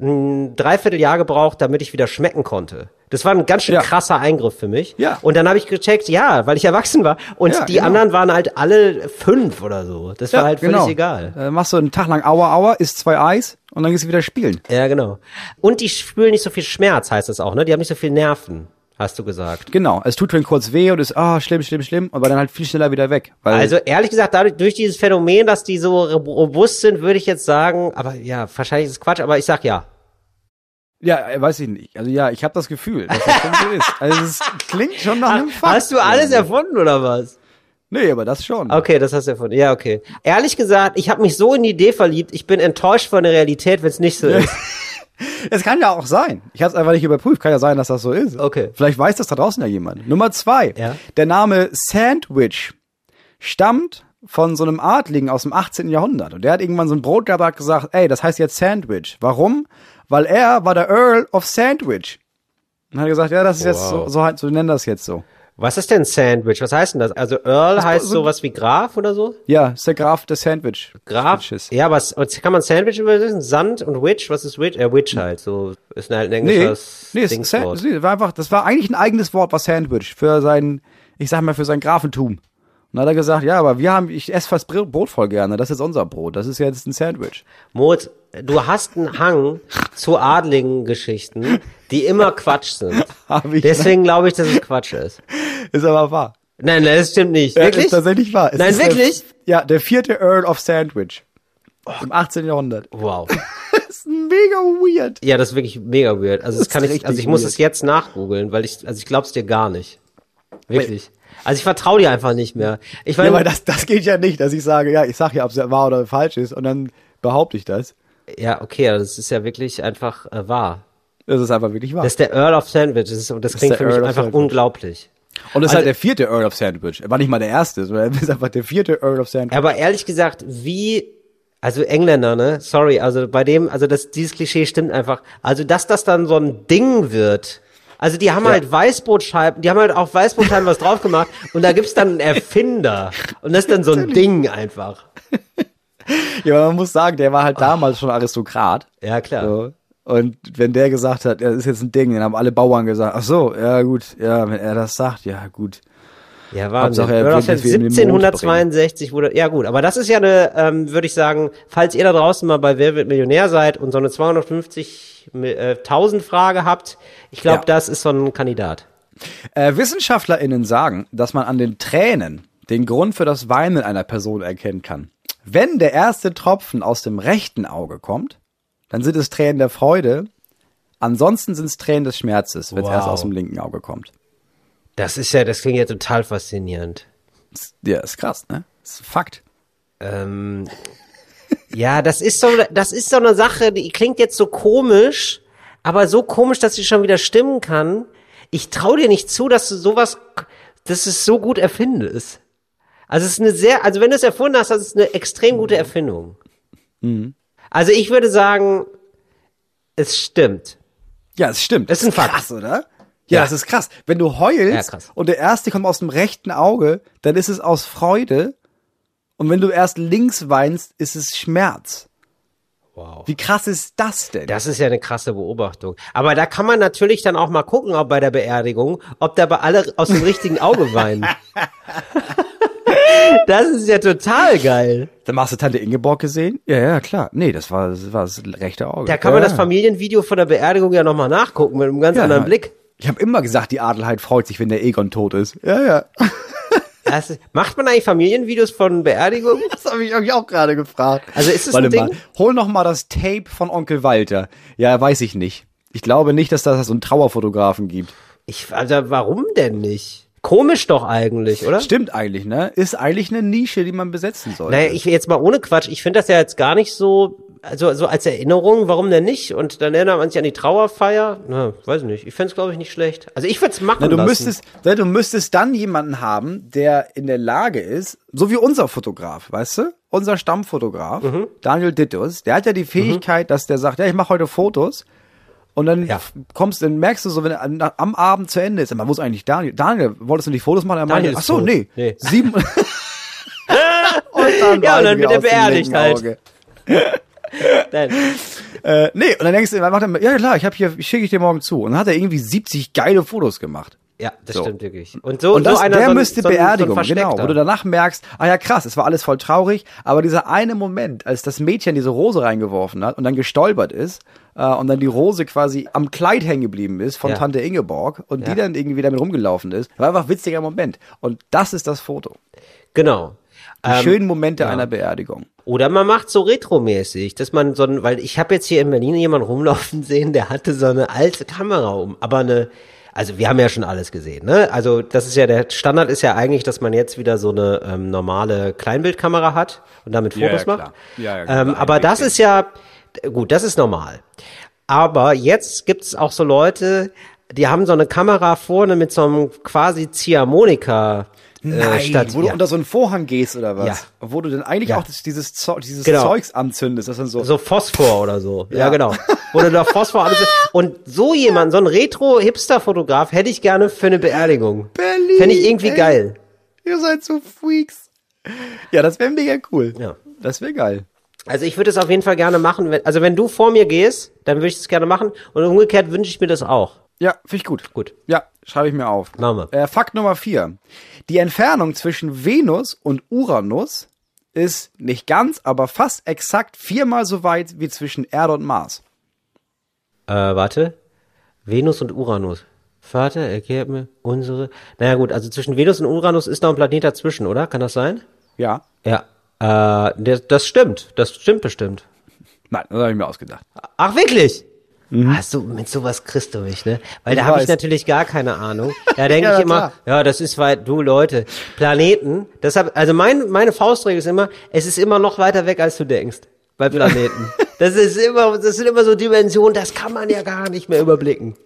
ein Dreivierteljahr gebraucht, damit ich wieder schmecken konnte. Das war ein ganz schön Ja. krasser Eingriff für mich. Ja. Und dann habe ich gecheckt, ja, weil ich erwachsen war. Und Ja, die genau. anderen waren halt alle fünf oder so. Das war halt völlig egal. Äh, machst du einen Tag lang Aua Aua, isst zwei Eis und dann gehst du wieder spielen. Ja, genau. Und die spüren nicht so viel Schmerz, heißt das auch, ne? Die haben nicht so viel Nerven, hast du gesagt. Genau, es tut dann kurz weh und ist, ah, schlimm, schlimm, schlimm, aber dann halt viel schneller wieder weg. Also ehrlich gesagt, dadurch, durch dieses Phänomen, dass die so robust sind, würde ich jetzt sagen, aber ja, wahrscheinlich ist es Quatsch, aber ich sag ja. Ja, äh, weiß ich nicht. Also ja, ich habe das Gefühl, dass das schon so ist. Also es klingt schon nach einem Fakt. Hast du alles erfunden oder was? Nee, aber das schon. Okay, das hast du erfunden. Ja, okay. Ehrlich gesagt, ich habe mich so in die Idee verliebt, ich bin enttäuscht von der Realität, wenn es nicht so ist. Es kann ja auch sein. Ich habe es einfach nicht überprüft. Kann ja sein, dass das so ist. Okay. Vielleicht weiß das da draußen ja jemand. Nummer zwei. Ja. Der Name Sandwich stammt von so einem Adligen aus dem 18. Jahrhundert. Und der hat irgendwann so ein Brot gehabt und hat gesagt, ey, das heißt jetzt Sandwich. Warum? Weil er war der Earl of Sandwich. Und hat gesagt, ja, das ist jetzt so, Wow. so, so nennen das jetzt so. Was ist denn Sandwich? Was heißt denn das? Also Earl heißt so- sowas wie Graf oder so? Ja, ist der Graf des Sandwich. Graf? Sandwiches. Ja, was kann man Sandwich übersetzen? Sand und Witch? Was ist Witch? Äh, Witch halt. So ist ein, ein Nee, englisches nee, es- Dingswort. Nee, das war einfach, das war eigentlich ein eigenes Wort, war Sandwich für sein, ich sag mal, für sein Grafentum. Und dann hat er gesagt, ja, aber wir haben, ich esse fast Br- Brot voll gerne, das ist unser Brot, das ist jetzt ein Sandwich. Moritz, du hast einen Hang zu adligen Geschichten, die immer Quatsch sind. Hab ich? Deswegen glaube ich, dass es Quatsch ist. Ist aber wahr. Nein, nein, das stimmt nicht. Ja, Wirklich? Ist tatsächlich wahr. Es Nein, ist wirklich? Der, ja, der vierte Earl of Sandwich. Im 18. Jahrhundert. Wow. Das ist mega weird. Ja, das ist wirklich mega weird. Also das, ist kann ich, also ich muss weird. es jetzt nachgoogeln, weil ich, also ich glaub's dir gar nicht. Wirklich. Also ich vertraue dir einfach nicht mehr. Ich Ja, meine, weil das, das geht ja nicht, dass ich sage, ja, ich sag ja, ob es wahr oder falsch ist und dann behaupte ich das. ja, okay, das ist ja wirklich einfach äh, wahr. Das ist einfach wirklich wahr. Das ist der Earl of Sandwich. Das, ist, und das klingt der für mich Earl of einfach Sandwich. unglaublich. und das ist also- halt der vierte Earl of Sandwich. Er war nicht mal der erste, sondern er ist einfach der vierte Earl of Sandwich. Aber ehrlich gesagt, wie, also Engländer, ne? Sorry, also bei dem, also das, dieses Klischee stimmt einfach. Also, dass das dann so ein Ding wird. Also die haben halt Weißbrotscheiben, die haben halt auf Weißbrotscheiben was drauf gemacht und da gibt's dann einen Erfinder. Und das ist dann so ein Ding einfach. Ja, man muss sagen, der war halt damals schon Aristokrat. Ja, klar. So. Und wenn der gesagt hat, er ist jetzt ein Ding, dann haben alle Bauern gesagt, ach so, ja gut, ja, wenn er das sagt, ja gut. Ja, Wahnsinn. Hauptsache, er Earl of will, dass wir ihn in den Sandwich, Mond 1762 wurde, ja gut, aber das ist ja eine, ähm, würde ich sagen, falls ihr da draußen mal bei Wer wird Millionär seid und so eine 250.000 Frage habt, ich glaube, Ja. das ist so ein Kandidat. Äh, WissenschaftlerInnen sagen, dass man an den Tränen den Grund für das Weinen einer Person erkennen kann. Wenn der erste Tropfen aus dem rechten Auge kommt, dann sind es Tränen der Freude. Ansonsten sind es Tränen des Schmerzes, wenn es Wow. erst aus dem linken Auge kommt. Das ist ja, das klingt ja total faszinierend. Ja, ist krass, ne? Das ist ein Fakt. Ähm, ja, das ist so, das ist so eine Sache, die klingt jetzt so komisch, aber so komisch, dass sie schon wieder stimmen kann. Ich traue dir nicht zu, dass du sowas, dass es so gut erfindest. Also es ist eine sehr, also wenn du es erfunden hast, das ist eine extrem gute Erfindung. Also ich würde sagen, es stimmt. Ja, es stimmt. Das ist ein Fakt. Krass, oder? Ja. Ja, das ist krass. Wenn du heulst Ja, und der erste kommt aus dem rechten Auge, dann ist es aus Freude. Und wenn du erst links weinst, ist es Schmerz. Wow. Wie krass ist das denn? Das ist ja eine krasse Beobachtung. Aber da kann man natürlich dann auch mal gucken, ob bei der Beerdigung, ob dabei alle aus dem richtigen Auge weinen. das ist ja total geil. Dann hast du Tante Ingeborg gesehen? Ja, ja, klar. Nee, das war das, war das rechte Auge. Da kann man ja. das Familienvideo von der Beerdigung ja nochmal nachgucken mit einem ganz Ja. anderen Blick. Ich habe immer gesagt, die Adelheid freut sich, wenn der Egon tot ist. Ja, ja. Das ist, macht man eigentlich Familienvideos von Beerdigungen? Das habe ich mich auch gerade gefragt. Also ist es Warte ein Ding? mal, hol noch mal das Tape von Onkel Walter. Ja, weiß ich nicht. Ich glaube nicht, dass das so einen Trauerfotografen gibt. Ich, also warum denn nicht? Komisch doch eigentlich, oder? Stimmt eigentlich, ne? Ist eigentlich eine Nische, die man besetzen sollte. Naja, ich jetzt mal ohne Quatsch, ich finde das ja jetzt gar nicht so, also so als Erinnerung, warum denn nicht? Und dann erinnert man sich an die Trauerfeier. Na, weiß nicht. Ich fände es, glaube ich, nicht schlecht. Also ich würde es machen Na, du lassen. müsstest, na, du müsstest dann jemanden haben, der in der Lage ist, so wie unser Fotograf, weißt du? Unser Stammfotograf, Mhm. Daniel Dittus, der hat ja die Fähigkeit, dass der sagt, ja, ich mache heute Fotos. Und dann Ja. kommst, dann merkst du so, wenn am Abend zu Ende ist, wo ist eigentlich Daniel? Daniel, wolltest du nicht Fotos machen? Er meinte, ach so, nee. Nee. Sieben. und dann Ja, und dann wird er beerdigt halt. Äh, nee, und dann denkst du, dann macht er, ja klar, ich habe hier, schicke ich dir morgen zu. Und dann hat er irgendwie 70 geile Fotos gemacht. Ja, das So. stimmt wirklich. Und so, Und das, so einer der so müsste so ein- so Beerdigung, genau, wo du danach merkst, ah ja krass, es war alles voll traurig, aber dieser eine Moment, als das Mädchen diese Rose reingeworfen hat und dann gestolpert ist äh, und dann die Rose quasi am Kleid hängen geblieben ist von Ja. Tante Ingeborg und Ja. die dann irgendwie damit rumgelaufen ist, war einfach ein witziger Moment. Und das ist das Foto. Genau. Die Ähm, schönen Momente einer Beerdigung. Oder man macht so retromäßig, dass man so ein, weil ich habe jetzt hier in Berlin jemanden rumlaufen sehen, der hatte so eine alte Kamera um, aber eine, also wir haben ja schon alles gesehen, ne? Also das ist ja der Standard ist ja eigentlich, dass man jetzt wieder so eine ähm, normale Kleinbildkamera hat und damit Ja, Fotos ja, klar. macht. Ja, ja, klar. ähm, aber das ist ja gut, das ist normal. Aber jetzt gibt es auch so Leute, die haben so eine Kamera vorne mit so einem quasi Ziehharmonika äh, statt, wo du ja. unter so einen Vorhang gehst oder was? Ja. Wo du dann eigentlich Ja. auch das, dieses, Zeu- dieses Genau. Zeugs anzündest. Das dann so, So Phosphor oder so. Ja, Ja. genau. Wo du da Phosphor alles. Und so jemand, so ein Retro-Hipster-Fotograf hätte ich gerne für eine Beerdigung. Berlin, Fände ich irgendwie ey. geil. Ihr seid so Freaks. Ja, das wäre mega cool. Ja. Das wäre geil. Also ich würde es auf jeden Fall gerne machen. Wenn, also wenn du vor mir gehst, dann würde ich es gerne machen. Und umgekehrt wünsche ich mir das auch. Ja, finde ich gut. Gut. Ja, schreibe ich mir auf. Wir. Äh, Fakt Nummer vier. Die Entfernung zwischen Venus und Uranus ist nicht ganz, aber fast exakt viermal so weit wie zwischen Erde und Mars. Äh, warte. Venus und Uranus. Vater, erklärt mir unsere. Naja gut, also zwischen Venus und Uranus ist noch ein Planet dazwischen, oder? Kann das sein? Ja. Ja. Äh, das, das stimmt. Das stimmt bestimmt. Nein, das habe ich mir ausgedacht. Ach, wirklich? Hast du, mit sowas kriegst du mich, ne? Weil da Ich habe ich natürlich gar keine Ahnung. Da denke Ja, ich immer, klar. ja, das ist weit, du Leute, Planeten, deshalb, also mein, meine Faustregel ist immer, es ist immer noch weiter weg, als du denkst. Bei Planeten. Das ist immer, das sind immer so Dimensionen, das kann man ja gar nicht mehr überblicken.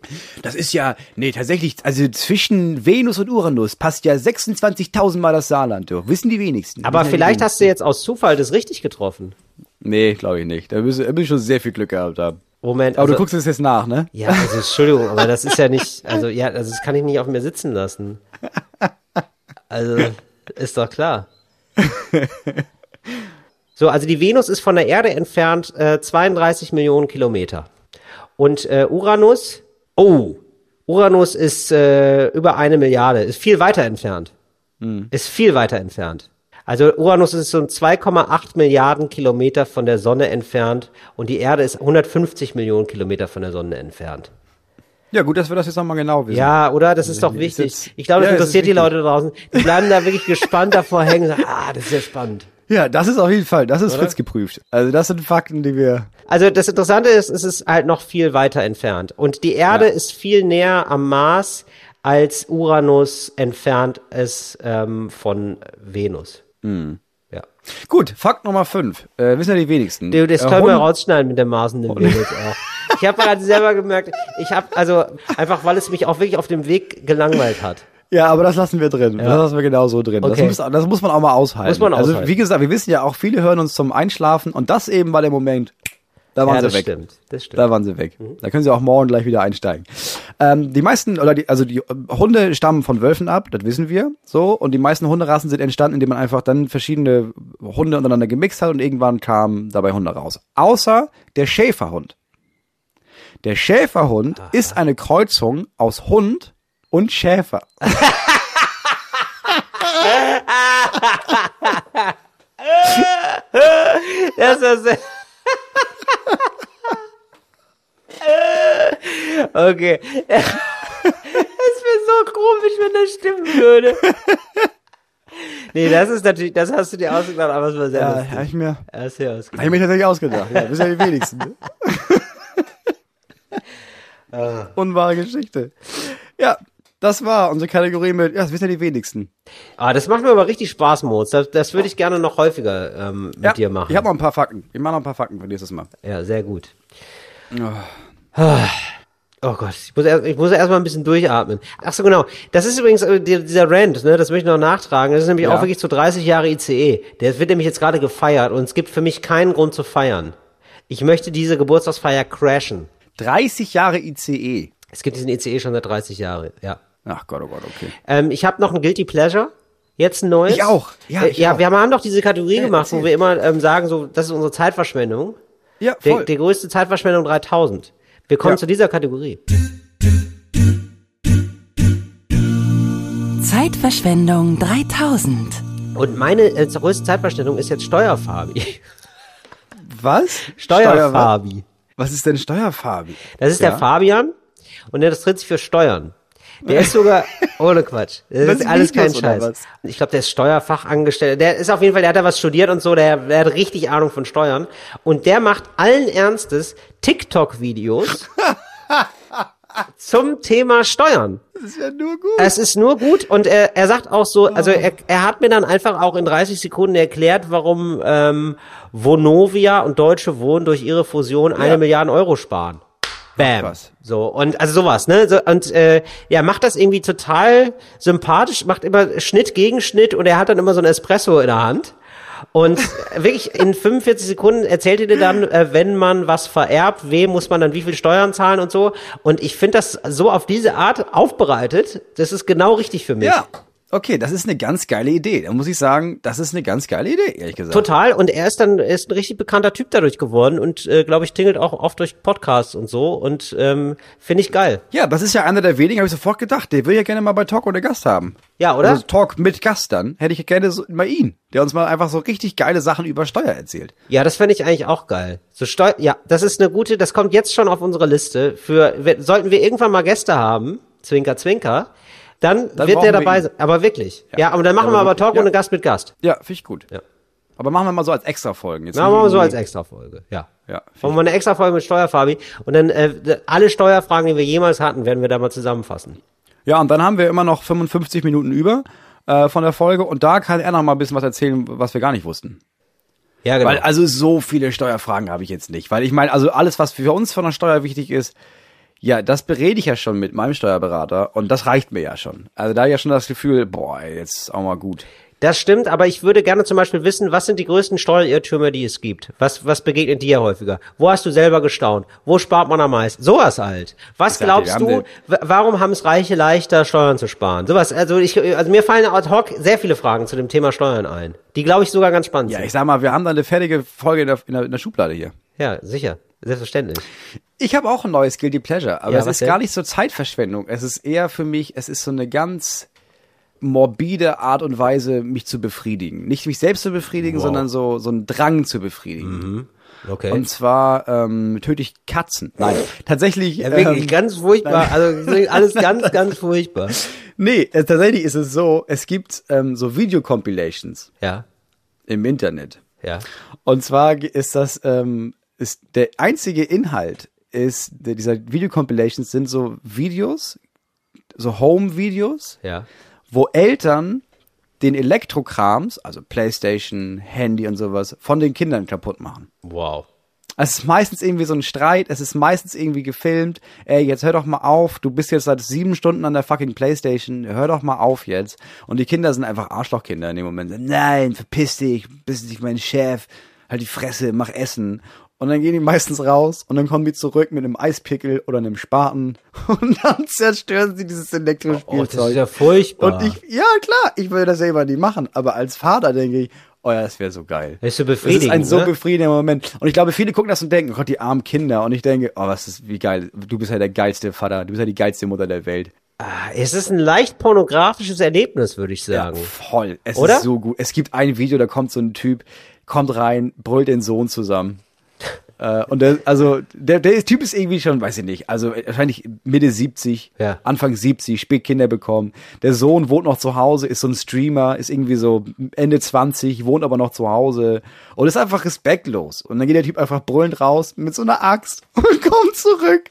Das ist ja, nee, tatsächlich, also zwischen Venus und Uranus passt ja 26.000 Mal das Saarland durch. Wissen die wenigsten. Aber vielleicht wenigsten. hast du jetzt aus Zufall das richtig getroffen. Nee, glaube ich nicht. Da da müssen wir schon sehr viel Glück gehabt haben. Moment, Aber also, du guckst es jetzt nach, ne? ja, also Entschuldigung, aber das ist ja nicht, also ja, also das kann ich nicht auf mir sitzen lassen. Also, ist doch klar. So, also die Venus ist von der Erde entfernt äh, 32 Millionen Kilometer. Und äh, Uranus, oh, Uranus ist äh, über eine Milliarde, ist viel weiter entfernt. Ist viel weiter entfernt. Also Uranus ist so 2,8 Milliarden Kilometer von der Sonne entfernt und die Erde ist 150 Millionen Kilometer von der Sonne entfernt. Ja, gut, dass wir das jetzt nochmal genau wissen. Ja, oder? Das ist doch Ist wichtig. jetzt- Ich glaube, das Ja, interessiert die wichtig. Leute draußen. Die bleiben da wirklich gespannt davor hängen. und sagen, Ah, das ist ja spannend. Ja, das ist auf jeden Fall, das ist Fritz geprüft. Also das sind Fakten, die wir. Also das Interessante ist, es ist halt noch viel weiter entfernt. Und die Erde Ja. ist viel näher am Mars, als Uranus entfernt ist ähm, von Venus. Hm. Ja. Gut, Fakt Nummer 5. Äh, wissen ja die wenigsten. Du, das Äh, können wir Hund- rausschneiden mit der und dem Venus auch. Ich habe gerade selber gemerkt, ich habe also einfach, weil es mich auch wirklich auf dem Weg gelangweilt hat. Ja, aber das lassen wir drin. Das lassen wir genau so drin. Okay. Das, muss, das muss man auch mal aushalten. Muss man Also aushalten. wie gesagt, wir wissen ja auch, viele hören uns zum Einschlafen und das eben war der Moment. Da waren Ja, sie das weg. stimmt. Das stimmt. Da waren sie weg. Da können sie auch morgen gleich wieder einsteigen. Ähm, die meisten, oder die, also die äh, Hunde stammen von Wölfen ab, das wissen wir. So. Und die meisten Hunderassen sind entstanden, indem man einfach dann verschiedene Hunde untereinander gemixt hat und irgendwann kamen dabei Hunde raus. Außer der Schäferhund. Der Schäferhund ist eine Kreuzung aus Hund und Schäfer. Das ist Okay. Es wäre so komisch, wenn das stimmen würde. Nee, das ist natürlich, das hast du dir ausgedacht, aber es war sehr Ja, lustig. habe ich mir, Ja, ist ja hab ausgedacht. ich mir tatsächlich ausgedacht. Ja, sind ja die wenigsten. Ne? Ah. Unwahre Geschichte. Ja, das war unsere Kategorie mit, ja, das wissen ja die wenigsten. Ah, das macht mir aber richtig Spaß, Moritz. Das, das würde ich gerne noch häufiger ähm, mit ja, dir machen. Ich habe noch ein paar Fakten. Ich mache noch ein paar Fakten für nächstes Mal. Ja, sehr gut. Oh Gott, ich muss erst, ich muss erst mal ein bisschen durchatmen. Ach so, genau. Das ist übrigens äh, die- dieser Rant, ne, das möchte ich noch nachtragen. Das ist nämlich Ja. auch wirklich zu 30 Jahre ICE. Der wird nämlich jetzt gerade gefeiert und es gibt für mich keinen Grund zu feiern. Ich möchte diese Geburtstagsfeier crashen. 30 Jahre ICE. Es gibt diesen ICE schon seit 30 Jahren, ja. Ach Gott, oh Gott, okay. Ähm, ich habe noch ein Guilty Pleasure. Jetzt ein neues. Ich auch. Ja, äh, ich ja auch. wir haben, haben doch diese Kategorie gemacht, wo wir immer ähm, sagen, so, das ist unsere Zeitverschwendung. Ja, Der, voll. der größte Zeitverschwendung 3000. Wir kommen Ja. zu dieser Kategorie. Zeitverschwendung 3000. Und meine äh, größte Zeitverschwendung ist jetzt Steuerfabi. was? Steuerfabi. Was ist denn Steuerfabi? Das ist Ja. der Fabian und der tritt sich für Steuern. Der ist sogar, ohne Quatsch. Das, Das ist alles kein Scheiß. Ich glaube, der ist Steuerfachangestellter. Der ist auf jeden Fall, der hat da was studiert und so, der, der hat richtig Ahnung von Steuern. Und der macht allen Ernstes TikTok-Videos zum Thema Steuern. Das ist ja nur gut. Es ist nur gut und er, er sagt auch so, also er, er hat mir dann einfach auch in 30 Sekunden erklärt, warum ähm, Vonovia und Deutsche Wohnen durch ihre Fusion eine Milliarde Euro sparen. Bam. was. So, und also sowas, ne? So, und äh, ja, macht das irgendwie total sympathisch, macht immer Schnitt gegen Schnitt und er hat dann immer so ein Espresso in der Hand. Und wirklich in 45 Sekunden erzählt er dir dann, äh, wenn man was vererbt, wem muss man dann wie viel Steuern zahlen und so. Und ich finde das so auf diese Art aufbereitet, das ist genau richtig für mich. Ja. Okay, das ist eine ganz geile Idee. Da muss ich sagen, das ist eine ganz geile Idee, ehrlich gesagt. Total. Und er ist dann er ist ein richtig bekannter Typ dadurch geworden und äh, glaube ich tingelt auch oft durch Podcasts und so und ähm, finde ich geil. Ja, das ist ja einer der wenigen, habe ich sofort gedacht. Der will ja gerne mal bei Talk ohne Gast haben. Ja, oder? Also Talk mit Gast dann. Hätte ich gerne so, mal ihn, der uns mal einfach so richtig geile Sachen über Steuer erzählt. Ja, das fände ich eigentlich auch geil. So Steu ja, das ist eine gute, das kommt jetzt schon auf unsere Liste für sollten wir irgendwann mal Gäste haben Zwinker, Zwinker, dann, Dann wird der dabei sein. Aber wirklich. Ja, Ja. aber dann machen Aber wir aber Talk ja. Gast mit Gast. Ja, finde ich gut. Ja. Aber machen wir mal so als Extra-Folgen. Jetzt machen wir so als Extra-Folge. Ja. Ja, Machen wir eine Extra-Folge mit Steuerfabi. Und dann äh, alle Steuerfragen, die wir jemals hatten, werden wir da mal zusammenfassen. Ja, und dann haben wir immer noch 55 Minuten über äh, von der Folge und da kann er noch mal ein bisschen was erzählen, was wir gar nicht wussten. Ja, genau. Weil also so viele Steuerfragen habe ich jetzt nicht, weil ich meine, also alles was für uns von der Steuer wichtig ist, ja, das berede ich ja schon mit meinem Steuerberater und das reicht mir ja schon. Also da ich ja schon das Gefühl, boah, jetzt ist auch mal gut. Das stimmt, aber ich würde gerne zum Beispiel wissen, was sind die größten Steuerirrtümer, die es gibt? Was, was begegnet dir häufiger? Wo hast du selber gestaunt? Wo spart man am meisten? Sowas halt. Was dir, glaubst wir du, haben warum haben es Reiche leichter, Steuern zu sparen? Sowas, also ich, also mir fallen ad hoc sehr viele Fragen zu dem Thema Steuern ein. Die glaube ich sogar ganz spannend Ja, sind. ich sag mal, wir haben da eine fertige Folge in der, in der, in der Schublade hier. Ja, sicher. Selbstverständlich. Ich habe auch ein neues Guilty Pleasure, aber Ja, es ist denn? gar nicht so Zeitverschwendung. Es ist eher für mich, es ist so eine ganz morbide Art und Weise, mich zu befriedigen. Nicht mich selbst zu befriedigen, Wow. sondern so, so einen Drang zu befriedigen. Okay. Und zwar ähm, töte ich Katzen. Nein, tatsächlich. ja, wirklich ähm, ganz furchtbar. Also alles ganz, ganz furchtbar. nee, äh, tatsächlich ist es so, es gibt ähm, so Video-Compilations Ja, im Internet. ja. Und zwar ist das, ähm, ist der einzige Inhalt ist, dieser Video-Compilations sind so Videos, so Home-Videos, Ja. wo Eltern den Elektrokrams, also Playstation, Handy und sowas, von den Kindern kaputt machen. Wow. Es ist meistens irgendwie so ein Streit, es ist meistens irgendwie gefilmt. Ey, jetzt hör doch mal auf, du bist jetzt seit sieben Stunden an der fucking Playstation, hör doch mal auf jetzt. Und die Kinder sind einfach Arschlochkinder in dem Moment. Nein, verpiss dich, bist nicht mein Chef, halt die Fresse, mach Essen. Und dann gehen die meistens raus und dann kommen die zurück mit einem Eispickel oder einem Spaten und dann zerstören sie dieses Oh, Elektrospielzeug. das ist ja furchtbar. und ich, ja klar, ich würde das selber nie machen, aber als Vater denke ich, oh ja, das wäre so geil. Das ist so Das ist befriedigend, ein so ne? befriedigender Moment. Und ich glaube, viele gucken das und denken, oh Gott, die armen Kinder. Und ich denke, oh, was ist, wie geil. Du bist ja der geilste Vater. Du bist ja die geilste Mutter der Welt. Ah, Es ist ein leicht pornografisches Erlebnis, würde ich sagen. voll. Es Oder? ist so gut. Es gibt ein Video, da kommt so ein Typ, kommt rein, brüllt den Sohn zusammen. Äh, und der, also, der, der Typ ist irgendwie schon, weiß ich nicht, also wahrscheinlich Mitte 70, Ja. Anfang 70, spät Kinder bekommen. Der Sohn wohnt noch zu Hause, ist so ein Streamer, ist irgendwie so Ende 20, wohnt aber noch zu Hause und ist einfach respektlos. Und dann geht der Typ einfach brüllend raus mit so einer Axt und kommt zurück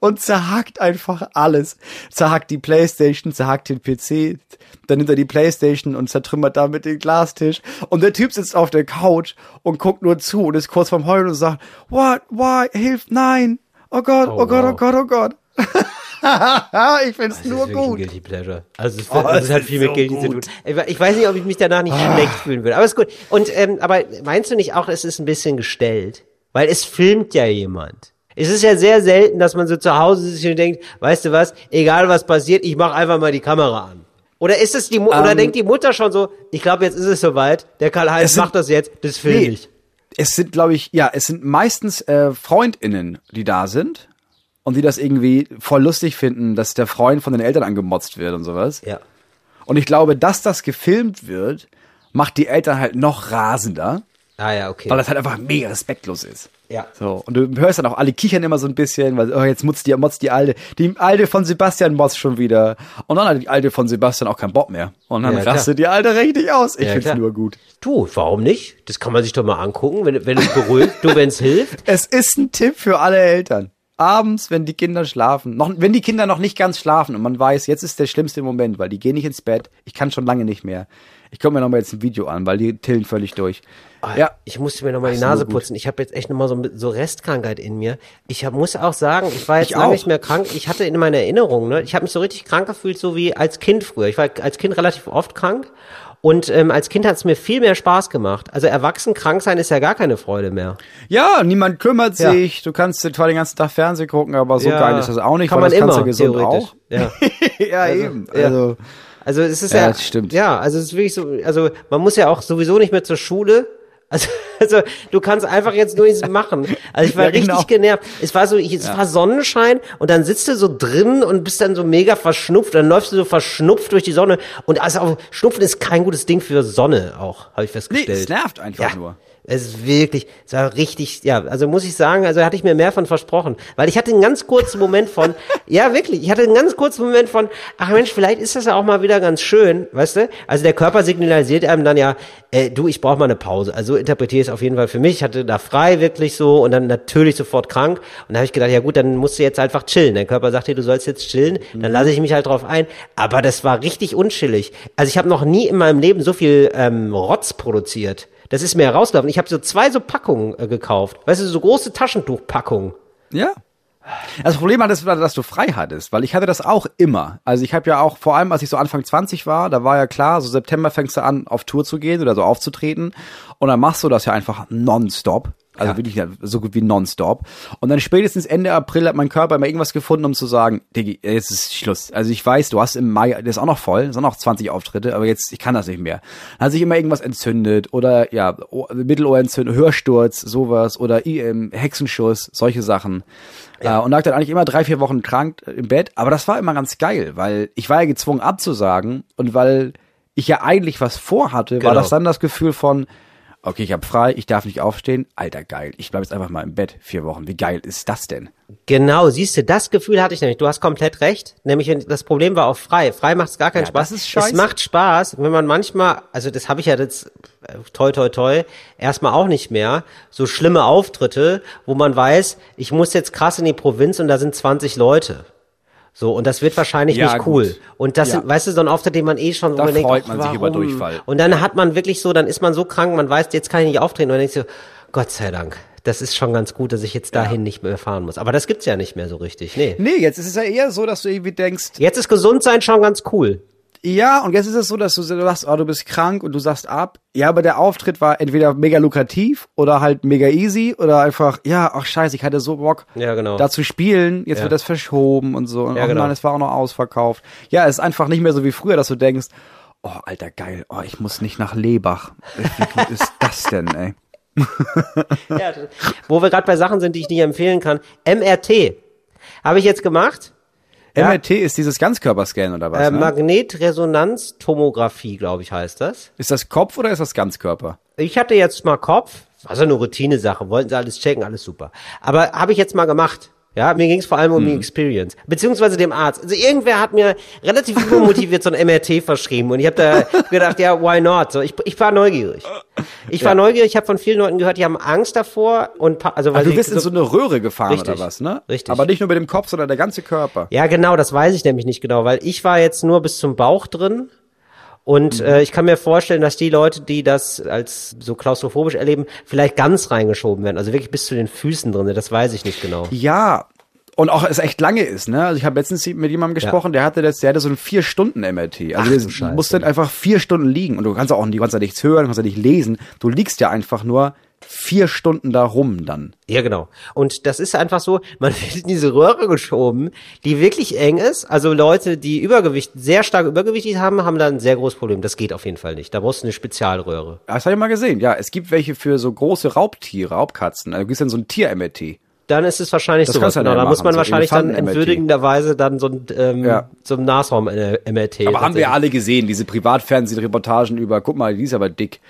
und zerhackt einfach alles. Zerhackt die Playstation, zerhackt den PC, dann nimmt er die Playstation und zertrümmert damit den Glastisch. Und der Typ sitzt auf der Couch und guckt nur zu und ist kurz vorm Heulen und sagt, what, why, hilf, nein, oh Gott, oh, Oh, Gott, oh. Gott, oh Gott. ich find's Das nur gut. Guilty Pleasure. Also es, Oh, es ist ist viel mit so Guilty zu tun. gut. Ich we- Ich weiß nicht, ob ich mich danach nicht schlecht fühlen würde. Aber ist gut. Und ähm, aber meinst du nicht auch, es ist ein bisschen gestellt? Weil es filmt ja jemand. Es ist ja sehr selten, dass man so zu Hause sitzt und denkt, weißt du was, egal was passiert, ich mache einfach mal die Kamera an. Oder ist es die Mu oder Ähm, denkt die Mutter schon so, ich glaube, jetzt ist es soweit, der Karl-Heinz macht das jetzt, das film Nee. ich. Es sind, glaube ich, ja, es sind meistens äh, FreundInnen, die da sind und die das irgendwie voll lustig finden, dass der Freund von den Eltern angemotzt wird und sowas. Ja. Und ich glaube, dass das gefilmt wird, macht die Eltern halt noch rasender, Ah ja, okay. weil das halt einfach mega respektlos ist. Ja. So, und du hörst dann auch, alle kichern immer so ein bisschen, weil, oh, jetzt motzt die, motzt die Alte. Die Alte von Sebastian motzt schon wieder. Und dann hat die Alte von Sebastian auch keinen Bock mehr. Und dann Ja, klar. rastet die Alte richtig aus. Ich Ja, find's klar. nur gut. Du, warum nicht? Das kann man sich doch mal angucken, wenn, wenn es beruhigt, du, wenn es hilft. Es ist ein Tipp für alle Eltern. Abends, wenn die Kinder schlafen, noch, wenn die Kinder noch nicht ganz schlafen und man weiß, jetzt ist der schlimmste Moment, weil die gehen nicht ins Bett, ich kann schon lange nicht mehr. Ich gucke mir noch mal jetzt ein Video an, weil die tillen völlig durch. Ja, Ich musste mir noch mal die Nase putzen. Ich habe jetzt echt noch mal so, so Restkrankheit in mir. Ich hab, muss auch sagen, ich war jetzt Ich lange auch. nicht mehr krank. Ich hatte in meiner Erinnerung, ne, ich habe mich so richtig krank gefühlt, so wie als Kind früher. Ich war als Kind relativ oft krank. Und ähm, als Kind hat es mir viel mehr Spaß gemacht. Also erwachsen krank sein ist ja gar keine Freude mehr. ja, niemand kümmert Ja. sich. Du kannst zwar den ganzen Tag Fernsehen gucken, aber so Ja, geil ist das auch nicht, kann weil man das kannst du immer, gesund auch. Ja. ja, eben. ja. Also, Also es ist Ja, ja, stimmt. ja, also es ist wirklich so, also man muss ja auch sowieso nicht mehr zur Schule. Also, also du kannst einfach jetzt nur nichts machen. Also ich war Ja, genau. richtig genervt. Es war so, ich, es war Sonnenschein und dann sitzt du so drin und bist dann so mega verschnupft. Dann läufst du so verschnupft durch die Sonne und also auch, Schnupfen ist kein gutes Ding für Sonne auch, habe ich nee, festgestellt. es nervt einfach ja, nur. Es ist wirklich, es war richtig, ja, also muss ich sagen, also hatte ich mir mehr von versprochen. Weil ich hatte einen ganz kurzen Moment von, ja wirklich, ich hatte einen ganz kurzen Moment von, ach Mensch, vielleicht ist das ja auch mal wieder ganz schön, weißt du? Also der Körper signalisiert einem dann ja, äh, du, ich brauche mal eine Pause. Also interpretiere es auf jeden Fall für mich. Ich hatte da frei wirklich so und dann natürlich sofort krank. Und da habe ich gedacht, ja gut, dann musst du jetzt einfach chillen. Dein Körper sagt dir, du sollst jetzt chillen, dann lasse ich mich halt drauf ein. Aber das war richtig unchillig. Also ich habe noch nie in meinem Leben so viel ähm, Rotz produziert. Das ist mir herausgelaufen. Ich habe so zwei so Packungen äh, gekauft. Weißt du, so große Taschentuchpackungen. Ja. Das Problem war, dass, dass du frei hattest, weil ich hatte das auch immer. Also ich habe ja auch, vor allem als ich so Anfang 20 war, da war ja klar, so September fängst du an, auf Tour zu gehen oder so aufzutreten. Und dann machst du das ja einfach nonstop. Also Ja. wirklich so gut wie nonstop. Und dann spätestens Ende April hat mein Körper immer irgendwas gefunden, um zu sagen, Diggi, jetzt ist Schluss. Also ich weiß, du hast im Mai, das ist auch noch voll, das sind auch noch 20 Auftritte, aber jetzt, ich kann das nicht mehr. Dann hat sich immer irgendwas entzündet oder ja, Mittelohrentzündung, Hörsturz, sowas oder IM, Hexenschuss, solche Sachen. Äh, und lag dann eigentlich immer drei, vier Wochen krank äh, im Bett. Aber das war immer ganz geil, weil ich war ja gezwungen abzusagen und weil ich ja eigentlich was vorhatte, war Genau. das dann das Gefühl von, okay, ich habe frei, ich darf nicht aufstehen. Alter, geil. Ich bleib jetzt einfach mal im Bett vier Wochen. Wie geil ist das denn? Genau, siehst du, das Gefühl hatte ich nämlich. Du hast komplett recht. Nämlich, das Problem war auch frei. Frei macht es gar keinen Ja, Spaß. das ist scheiße. Es macht Spaß, wenn man manchmal, also das habe ich ja jetzt, äh, toi, toi, toi, erstmal auch nicht mehr, so schlimme Auftritte, wo man weiß, ich muss jetzt krass in die Provinz und da sind 20 Leute. So, und das wird wahrscheinlich Ja, nicht cool. gut. Und das Ja. sind, weißt du, so ein Auftritt, den man eh schon, wo Da man denkt, freut ach, man sich warum? über Durchfall. Und dann hat man wirklich so, dann ist man so krank, man weiß, jetzt kann ich nicht auftreten. Und dann denkst du, Gott sei Dank, das ist schon ganz gut, dass ich jetzt dahin nicht mehr fahren muss. Aber das gibt's ja nicht mehr so richtig, nee. Nee, jetzt ist es ja eher so, dass du irgendwie denkst, Jetzt ist gesund sein schon ganz cool. Ja, und jetzt ist es so, dass du sagst, oh, du bist krank und du sagst ab. Ja, aber der Auftritt war entweder mega lukrativ oder halt mega easy oder einfach, ja, ach scheiße, ich hatte so Bock, Ja, genau. da zu spielen, jetzt Ja. wird das verschoben und so. Und Ja, oh genau. nein, es war auch noch ausverkauft. Ja, es ist einfach nicht mehr so wie früher, dass du denkst, oh, alter, geil, oh, ich muss nicht nach Lebach. Wie gut ist das denn, ey? Ja, wo wir gerade bei Sachen sind, die ich nicht empfehlen kann. MRT habe ich jetzt gemacht. Ja. MRT ist dieses Ganzkörperscan oder was? Äh, ne? Magnetresonanztomographie, glaube ich, heißt das. Ist das Kopf oder ist das Ganzkörper? Ich hatte jetzt mal Kopf, war so eine Routine-Sache, wollten sie alles checken, alles super. Aber habe ich jetzt mal gemacht. Ja, mir ging es vor allem um Mhm. die Experience, beziehungsweise dem Arzt. Also irgendwer hat mir relativ übermotiviert so ein MRT verschrieben und ich habe da gedacht, ja, why not? So, ich, ich war neugierig. Ich war neugierig, ich habe von vielen Leuten gehört, die haben Angst davor und also weil Also du bist in so eine Röhre gefahren Richtig, oder was, ne? richtig. Aber nicht nur mit dem Kopf, sondern der ganze Körper. Ja, genau, das weiß ich nämlich nicht genau, weil ich war jetzt nur bis zum Bauch drin. Und Mhm. äh, ich kann mir vorstellen, dass die Leute, die das als so klaustrophobisch erleben, vielleicht ganz reingeschoben werden. Also wirklich bis zu den Füßen drin. Das weiß ich nicht genau. Ja. Und auch es echt lange ist, ne? Also ich habe letztens mit jemandem gesprochen, der hatte das, der hatte so ein vier Stunden MRT. Also Ach, du musst dann einfach vier Stunden liegen und du kannst auch, du kannst ja nichts hören, du kannst ja nicht lesen. Du liegst ja einfach nur vier Stunden da rum dann. Ja, genau. Und das ist einfach so, man wird in diese Röhre geschoben, die wirklich eng ist. Also Leute, die Übergewicht, sehr stark übergewichtig haben, haben da ein sehr großes Problem. Das geht auf jeden Fall nicht. Da brauchst du eine Spezialröhre. Das habe ich mal gesehen. Ja, es gibt welche für so große Raubtiere, Raubkatzen. Also du gibst dann so ein Tier-MRT. Dann ist es wahrscheinlich Das so. Genau, dann da ja muss man so wahrscheinlich dann entwürdigenderweise dann so ein, ähm, Ja. so ein Nashorn-MRT. Aber haben wir ja alle gesehen, diese Privatfernsehreportagen über, guck mal, die ist aber dick.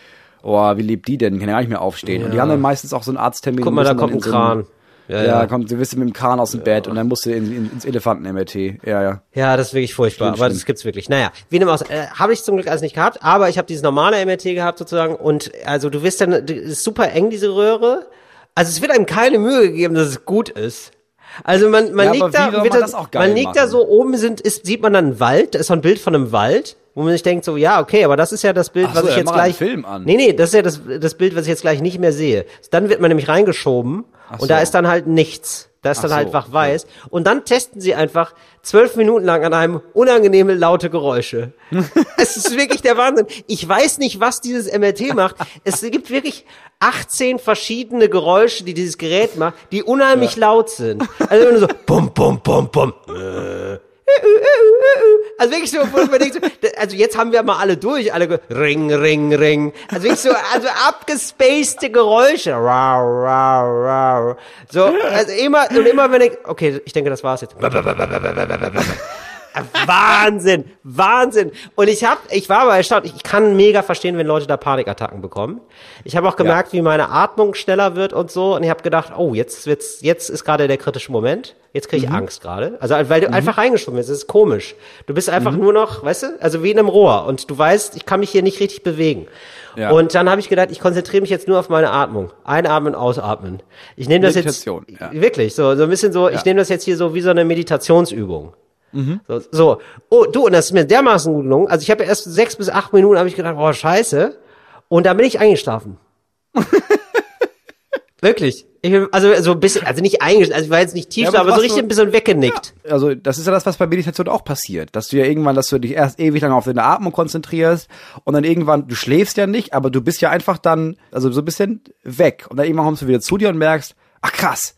Oh, wie lebt die denn? Kann ja gar nicht mehr aufstehen. Und die haben dann meistens auch so einen Arzttermin. Guck mal, da kommt ein Kran. Ja, Ja, ja. kommt, du bist mit dem Kran aus dem Bett und dann musst du in, in, ins Elefanten-MRT. Ja, ja. Ja, das ist wirklich furchtbar, Schlimm, aber schlimm. das gibt's wirklich. Naja, wie dem auch äh, habe ich zum Glück alles nicht gehabt, aber ich habe dieses normale MRT gehabt sozusagen und also du wirst dann, ist super eng diese Röhre, also es wird einem keine Mühe gegeben, dass es gut ist. Also man, man Ja, liegt da, man da- das auch geil man liegt da machen? so oben sind, ist, sieht man dann einen Wald, da ist so ein Bild von einem Wald, wo man sich denkt so, ja, okay, aber das ist ja das Bild, Ach was so, ich jetzt gleich, Film an. nee, nee, das ist ja das, das Bild, was ich jetzt gleich nicht mehr sehe. Dann wird man nämlich reingeschoben Ach und da so. ist dann halt nichts. Da ist Ach dann so, halt einfach okay. weiß. Und dann testen sie einfach zwölf Minuten lang an einem unangenehme laute Geräusche. es ist wirklich der Wahnsinn. Ich weiß nicht, was dieses MRT macht. Es gibt wirklich 18 verschiedene Geräusche, die dieses Gerät macht, die unheimlich laut sind. Also wenn du so bum bum bum bum. äh, Also wirklich so, wo man denkt, so, also jetzt haben wir mal alle durch, alle Ring, Ring, Ring. Also wirklich so, also abgespacede Geräusche. Rau, rau, rau. So, also immer, und immer wenn ich, okay, ich denke, das war's jetzt. Wahnsinn, Wahnsinn. Und ich hab, ich war aber erstaunt. Ich kann mega verstehen, wenn Leute da Panikattacken bekommen. Ich habe auch gemerkt, wie meine Atmung schneller wird und so. Und ich habe gedacht, oh, jetzt wird's, jetzt ist gerade der kritische Moment. Jetzt kriege ich Mhm. Angst gerade. Also weil du einfach reingeschoben bist. Das ist komisch. Du bist einfach Mhm. nur noch, weißt du, also wie in einem Rohr. Und du weißt, ich kann mich hier nicht richtig bewegen. Ja. Und dann habe ich gedacht, ich konzentriere mich jetzt nur auf meine Atmung. Einatmen, ausatmen. Ich nehme das jetzt Meditation, ja. wirklich so, so ein bisschen so. Ich Ja. nehme das jetzt hier so wie so eine Meditationsübung. Mhm. So, so, oh du, und das ist mir dermaßen gut gelungen. Also ich habe erst sechs bis acht Minuten, habe ich gedacht, oh scheiße. Und dann bin ich eingeschlafen. Wirklich. Ich bin, also so ein bisschen, also nicht eingeschlafen, also ich war jetzt nicht tief, Ja, aber aber, so richtig so- ein bisschen weggenickt. Also das ist ja das, was bei Meditation auch passiert. Dass du ja irgendwann, dass du dich erst ewig lang auf deine Atmung konzentrierst und dann irgendwann, du schläfst ja nicht, aber du bist ja einfach dann, also so ein bisschen weg. Und dann irgendwann kommst du wieder zu dir und merkst, ach krass,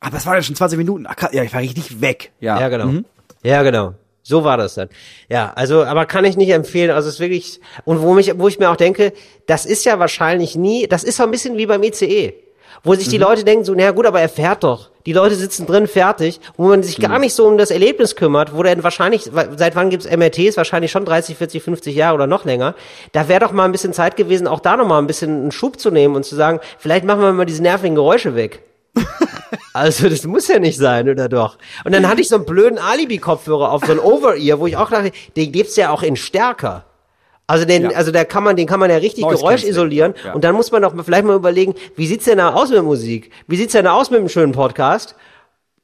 aber das waren ja schon 20 Minuten. Ach krass, ja, ich war richtig weg. Ja, Ja, genau. Mhm. Ja, genau. So war das dann. Ja, also, aber kann ich nicht empfehlen. Also es ist wirklich, und wo mich, wo ich mir auch denke, das ist ja wahrscheinlich nie, das ist so ein bisschen wie beim ICE. Wo sich die Mhm. Leute denken, so, naja gut, aber er fährt doch. Die Leute sitzen drin fertig, wo man sich Mhm. gar nicht so um das Erlebnis kümmert, wo der wahrscheinlich, seit wann gibt's MRTs? Wahrscheinlich schon 30, 40, 50 Jahre oder noch länger. Da wäre doch mal ein bisschen Zeit gewesen, auch da noch mal ein bisschen einen Schub zu nehmen und zu sagen, vielleicht machen wir mal diese nervigen Geräusche weg. Also das muss ja nicht sein, oder doch? Und dann hatte ich so einen blöden Alibi-Kopfhörer auf, so ein Over-Ear, wo ich auch dachte, den gibt's ja auch in stärker. Also den, Ja. also da kann man, den kann man ja richtig Noise Geräusch isolieren. ja. Und dann muss man doch mal- vielleicht mal überlegen, wie sieht's denn da aus mit Musik? Wie sieht's denn da aus mit einem schönen Podcast?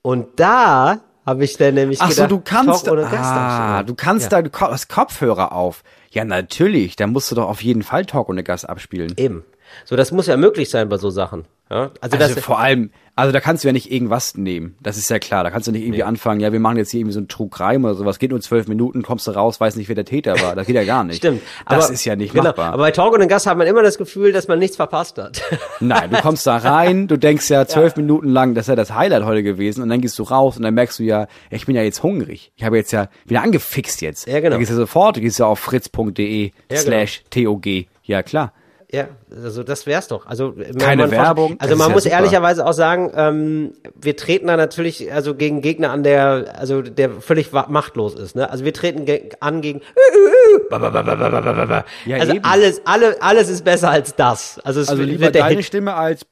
Und da habe ich dann nämlich Ach so, gedacht, du kannst, Talk ohne Gast ah, du kannst ja. da Ko- das Kopfhörer auf. Ja, natürlich, da musst du doch auf jeden Fall Talk ohne Gast abspielen. Eben. So, das muss ja möglich sein bei so Sachen. Ja? Also, Also das, vor allem, also da kannst du ja nicht irgendwas nehmen. Das ist ja klar. Da kannst du nicht irgendwie anfangen, ja, wir machen jetzt hier irgendwie so einen True Crime oder sowas. Geht nur zwölf Minuten, kommst du raus, weiß nicht, wer der Täter war. Das geht ja gar nicht. stimmt. Das Aber- ist ja nicht genau, machbar. Aber bei Talk ohne Gast hat man immer das Gefühl, dass man nichts verpasst hat. Nein, du kommst da rein, du denkst ja zwölf Minuten lang, das ist ja das Highlight heute gewesen und dann gehst du raus und dann merkst du ja, ich bin ja jetzt hungrig. Ich habe jetzt ja wieder angefixt jetzt. Ja, genau. Dann gehst du sofort, du gehst ja auf fritz.de genau. slash TOG. Ja, klar. Ja, also das wär's doch. Also wenn Keine man Werbung, Also man muss super. ehrlicherweise auch sagen, ähm, wir treten da natürlich also gegen Gegner an, der also der völlig machtlos ist. Ne? Also wir treten ge an gegen Ja, also eben. alles alle alles ist besser als das. Also es Also wird lieber deine Hit. Stimme als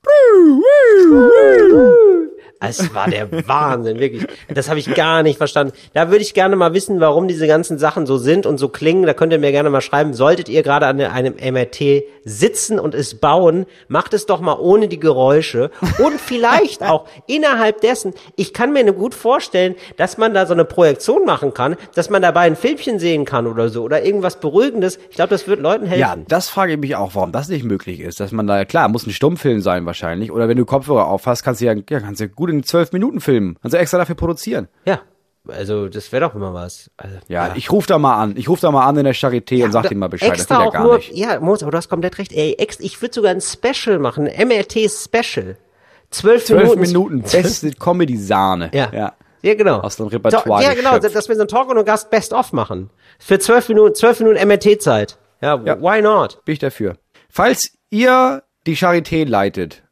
Es war der Wahnsinn, wirklich. Das habe ich gar nicht verstanden. Da würde ich gerne mal wissen, warum diese ganzen Sachen so sind und so klingen. Da könnt ihr mir gerne mal schreiben. Solltet ihr gerade an einem MRT sitzen und es bauen, macht es doch mal ohne die Geräusche. Und vielleicht auch innerhalb dessen, ich kann mir gut vorstellen, dass man da so eine Projektion machen kann, dass man dabei ein Filmchen sehen kann oder so oder irgendwas Beruhigendes. Ich glaube, das wird Leuten helfen. Ja, das frage ich mich auch, warum das nicht möglich ist, dass man da, klar, muss ein Stummfilm sein wahrscheinlich, oder wenn du Kopfhörer aufhast, kannst du ja, ja kannst du gut in zwölf Minuten filmen, kannst du extra dafür produzieren. ja. Also das wäre doch immer was. Also, Ja, ich rufe da mal an, ich rufe da mal an in der Charité und sag denen mal Bescheid, das extra geht ja gar nur, nicht. Ja, Moritz, aber du hast komplett recht. Ey, ex, ich würde sogar ein Special machen, ein MRT-Special. Zwölf, Zwölf Minuten. Minuten, beste Comedy-Sahne. Ja. ja. Ja, genau. Aus dem Repertoire Ja, genau, geschöpft. dass wir so einen Talk und Gast Best-of machen. Für zwölf Minuten, zwölf Minuten MRT-Zeit. Ja, Ja. why not? Bin ich dafür. Falls ihr die Charité leitet,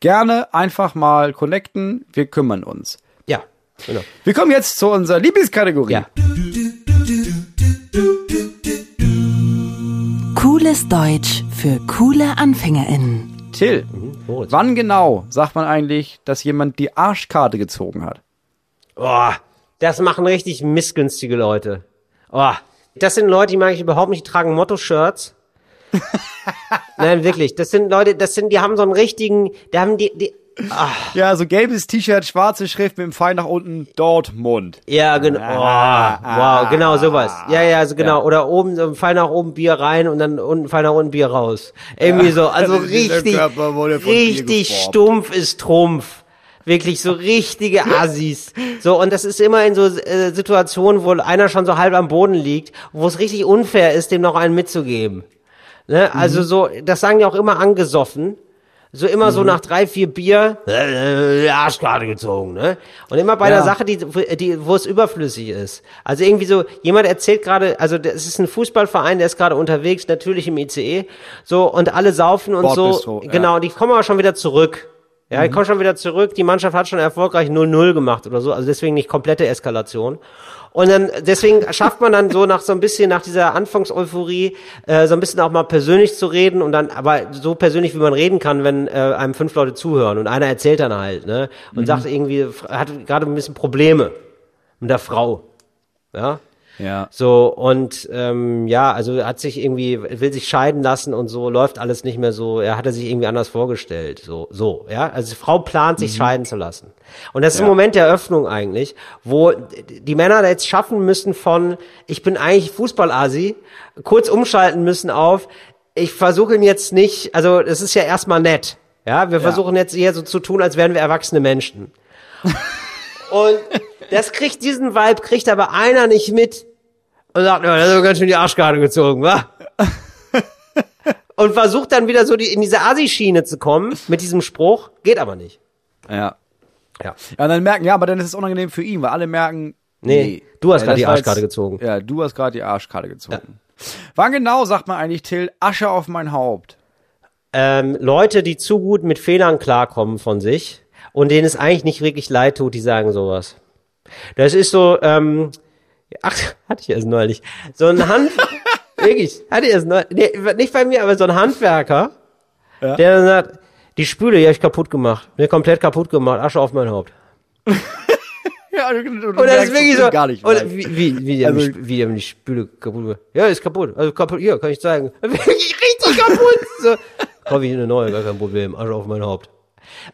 gerne einfach mal connecten, wir kümmern uns. Ja, genau. Wir kommen jetzt zu unserer Lieblingskategorie. Ja. Cooles Deutsch für coole AnfängerInnen. Till, Moritz. wann genau sagt man eigentlich, dass jemand die Arschkarte gezogen hat? Boah, das machen richtig missgünstige Leute. Oh, das sind Leute, die mag ich überhaupt nicht, die tragen Motto-Shirts. Nein, wirklich. Das sind Leute, das sind, die haben so einen richtigen, die haben die, die, Ja, so gelbes T-Shirt, schwarze Schrift mit dem Pfeil nach unten, Dortmund. ja, genau, oh, wow, genau sowas. Ja, ja, also genau. Oder oben, so ein Fall nach oben Bier rein und dann unten Fall nach unten Bier raus. Irgendwie so, also richtig, richtig stumpf ist Trumpf. Wirklich so richtige Assis. So, und das ist immer in so äh, Situationen, wo einer schon so halb am Boden liegt, wo es richtig unfair ist, dem noch einen mitzugeben. Ne? Mhm. Also so, das sagen die auch immer angesoffen. So immer Mhm. so nach drei, vier Bier, äh, äh, Arschkarte gezogen, ne? Und immer bei Ja. der Sache, die, die, wo es überflüssig ist. Also irgendwie so, jemand erzählt gerade, also es ist ein Fußballverein, der ist gerade unterwegs, natürlich im ICE, so, und alle saufen und so. ja. Genau, die kommen aber schon wieder zurück. Ja, ich komme schon wieder zurück. Die Mannschaft hat schon erfolgreich 0-0 gemacht oder so. Also deswegen nicht komplette Eskalation. Und dann, deswegen schafft man dann so nach so ein bisschen, nach dieser Anfangseuphorie, äh, so ein bisschen auch mal persönlich zu reden und dann, aber so persönlich, wie man reden kann, wenn äh, einem fünf Leute zuhören und einer erzählt dann halt, ne? Und sagt irgendwie, hat gerade ein bisschen Probleme mit der Frau. Ja. Ja. So, und ähm, ja, also hat sich irgendwie, will sich scheiden lassen und so, läuft alles nicht mehr so, er hatte sich irgendwie anders vorgestellt. So, so, ja. Also die Frau plant, sich scheiden zu lassen. Und das ist Ja. ein Moment der Öffnung eigentlich, wo die Männer da jetzt schaffen müssen von, ich bin eigentlich Fußballasi, kurz umschalten müssen auf, ich versuche ihn jetzt nicht, also es ist ja erstmal nett. Ja, wir versuchen jetzt eher so zu tun, als wären wir erwachsene Menschen. Und das kriegt, diesen Vibe kriegt aber einer nicht mit und sagt, ja, das ist ganz schön die Arschkarte gezogen, wa? und versucht dann wieder so die, in diese Assi-Schiene zu kommen mit diesem Spruch, geht aber nicht. Ja. Ja. Ja, und dann merken, ja, aber dann ist es unangenehm für ihn, weil alle merken, Nee, du hast grad das die Arschkarte jetzt- gezogen. Ja, du hast gerade die Arschkarte gezogen. Wann genau sagt man eigentlich, Till, Asche auf mein Haupt? Ähm, Leute, die zu gut mit Fehlern klarkommen von sich und denen es eigentlich nicht wirklich leid tut, die sagen sowas. Das ist so, ähm, ach, hatte ich erst neulich. So ein Hand, wirklich, hatte ich erst neulich, nee, nicht bei mir, aber so ein Handwerker, Ja. der dann sagt, die Spüle, die hab ich kaputt gemacht. Mir komplett kaputt gemacht, Asche auf mein Haupt. Ja, du, du, Und das ist wirklich so, Gar nicht und wie, wie, wie, Also- die, wie die Spüle kaputt gemacht. Ja, ist kaputt. Also kaputt, hier, kann ich zeigen. Wirklich richtig kaputt. So, kauf ich eine neue, gar kein Problem. Asche auf mein Haupt.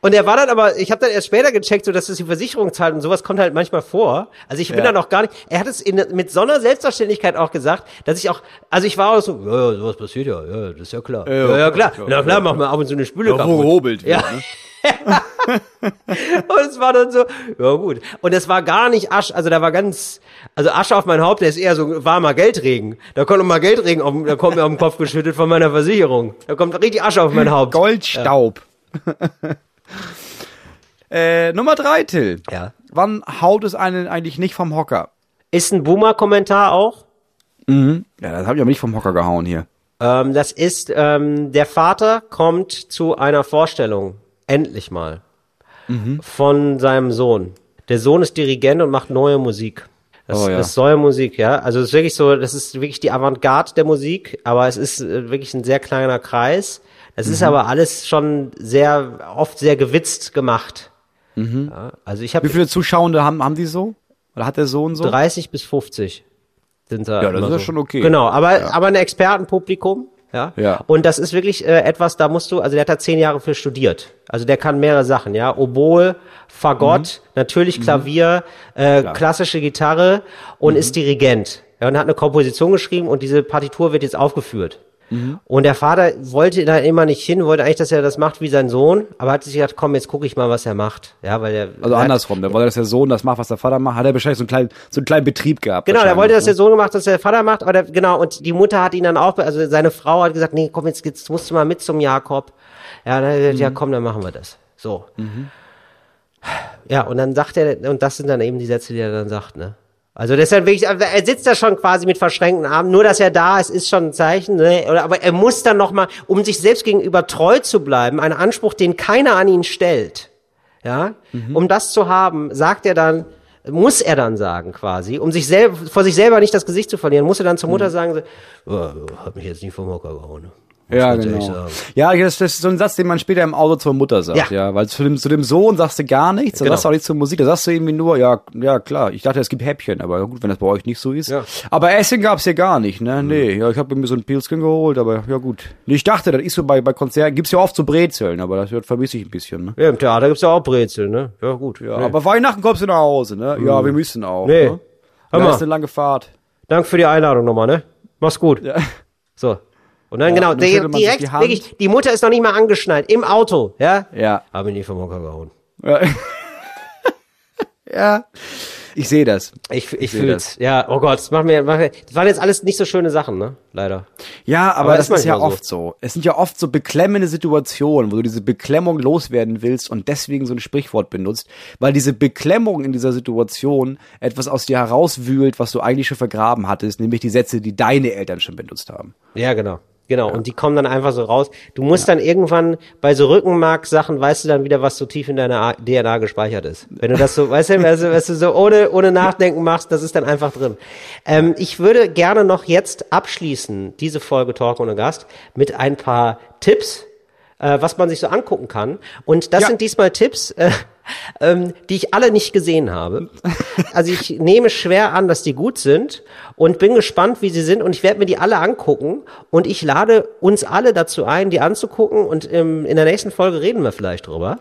Und er war dann aber, ich habe dann erst später gecheckt, so dass das die Versicherung zahlt und sowas kommt halt manchmal vor. Also ich bin Ja. dann auch gar nicht, er hat es in, mit so einer Selbstverständlichkeit auch gesagt, dass ich auch, also ich war auch so, ja, ja, sowas passiert ja, ja, das ist ja klar. Ja, Ja, ja, klar. Na klar, machen wir ab und zu eine Spüle Ja, wo kaputt. gehobelt wird, Ja. ne? Und es war dann so, ja gut. Und es war gar nicht Asche, also da war ganz, also Asche auf mein Haupt, der ist eher so warmer Geldregen. Da kommt mal Geldregen, auf, da kommt mir auf den Kopf geschüttet von meiner Versicherung. Da kommt richtig Asche auf mein Haupt. Goldstaub. Äh, Nummer drei, Till. Ja. Wann haut es einen eigentlich nicht vom Hocker? Ist ein Boomer-Kommentar auch. Ja, das habe ich aber nicht vom Hocker gehauen hier. Ähm, das ist, ähm, der Vater kommt zu einer Vorstellung, endlich mal, von seinem Sohn. Der Sohn ist Dirigent und macht neue Musik. Das Oh ja. ist neue Musik, ja. Also es ist wirklich so, das ist wirklich die Avantgarde der Musik, aber es ist äh, wirklich ein sehr kleiner Kreis. Es ist aber alles schon sehr, oft sehr gewitzt gemacht. Ja, also ich Wie habe viele Zuschauende haben, haben die so? Oder hat der Sohn so? 30 bis 50 sind da. Ja, das ist ja so. schon okay. Genau, aber, Ja. aber ein Expertenpublikum. Ja. Ja. Und das ist wirklich äh, etwas, da musst du, also der hat da zehn Jahre für studiert. Also der kann mehrere Sachen, ja. Oboe, Fagott, Mhm. natürlich Klavier, äh, klassische Gitarre und Mhm. ist Dirigent. Ja, und hat eine Komposition geschrieben und diese Partitur wird jetzt aufgeführt. Mhm. Und der Vater wollte da immer nicht hin, wollte eigentlich, dass er das macht wie sein Sohn, aber hat sich gedacht, komm, jetzt gucke ich mal, was er macht. Ja, weil er Also er andersrum, der wollte, dass der Sohn das macht, was der Vater macht. Hat er wahrscheinlich so einen kleinen, so einen kleinen Betrieb gehabt. Genau, der wollte, dass ne? der Sohn gemacht, dass der Vater macht, aber der, genau, und die Mutter hat ihn dann auch, also seine Frau hat gesagt, nee, komm, jetzt, jetzt musst du mal mit zum Jakob. Ja, dann, hat er gesagt, Mhm. ja, komm, dann machen wir das. So. Ja, und dann sagt er, und das sind dann eben die Sätze, die er dann sagt, ne? Also deshalb wirklich, also er sitzt da schon quasi mit verschränkten Armen, nur dass er da ist, ist schon ein Zeichen, ne? Oder, aber er muss dann nochmal, um sich selbst gegenüber treu zu bleiben, einen Anspruch, den keiner an ihn stellt, ja, um das zu haben, sagt er dann, muss er dann sagen quasi, um sich selber, vor sich selber nicht das Gesicht zu verlieren, muss er dann zur Mutter sagen, so, oh, hat mich jetzt nicht vom Hocker gehauen. Ja, genau. Ja, das, das ist so ein Satz, den man später im Auto zur Mutter sagt, ja. Ja. Weil zu dem, zu dem Sohn sagst du gar nichts, Genau. sagst du auch nichts zur Musik, da sagst du irgendwie nur, ja, ja klar, ich dachte, es gibt Häppchen, aber gut, wenn das bei euch nicht so ist. Ja. Aber Essen gab's hier gar nicht, ne? Nee, ja, ich habe mir so ein Pilzchen geholt, aber ja gut. Ich dachte, das ist so bei, bei Konzerten, gibt's ja oft so Brezeln, aber das wird vermisse ich ein bisschen, ne? Ja, im Theater gibt's ja auch Brezel, ne? Ja, gut. Ja, nee. aber Weihnachten kommst du nach Hause, ne? Ja, wir müssen auch. Nee. Ne? Hör mal. ist eine lange Fahrt. Danke für die Einladung nochmal, ne? Mach's gut. Ja. So. Und dann Ja, genau, und dann sich direkt, die wirklich, die Mutter ist noch nicht mal angeschnallt, im Auto, ja? Ja. Hab ihn nicht vom Hocker gehauen. Ja. ja. Ich sehe das. Ich, ich, seh fühl's. Ja, oh Gott, das macht mir, macht mir, das waren jetzt alles nicht so schöne Sachen, ne? Leider. Ja, aber, Aber das ist ist ja so. oft so. Es sind ja oft so beklemmende Situationen, wo du diese Beklemmung loswerden willst und deswegen so ein Sprichwort benutzt, weil diese Beklemmung in dieser Situation etwas aus dir herauswühlt, was du eigentlich schon vergraben hattest, nämlich die Sätze, die deine Eltern schon benutzt haben. Ja, genau. Genau, und die kommen dann einfach so raus. Du musst dann irgendwann bei so Rückenmark-Sachen, weißt du dann wieder, was so tief in deiner DNA gespeichert ist. Wenn du das so, weißt du, weißt du, weißt du so ohne, ohne Nachdenken machst, das ist dann einfach drin. Ähm, ich würde gerne noch jetzt abschließen, diese Folge Talk ohne Gast, mit ein paar Tipps, äh, was man sich so angucken kann. Und das Ja. sind diesmal Tipps, äh, ähm, die ich alle nicht gesehen habe. Also ich nehme schwer an, dass die gut sind und bin gespannt, wie sie sind und ich werde mir die alle angucken und ich lade uns alle dazu ein, die anzugucken und ähm, in der nächsten Folge reden wir vielleicht drüber.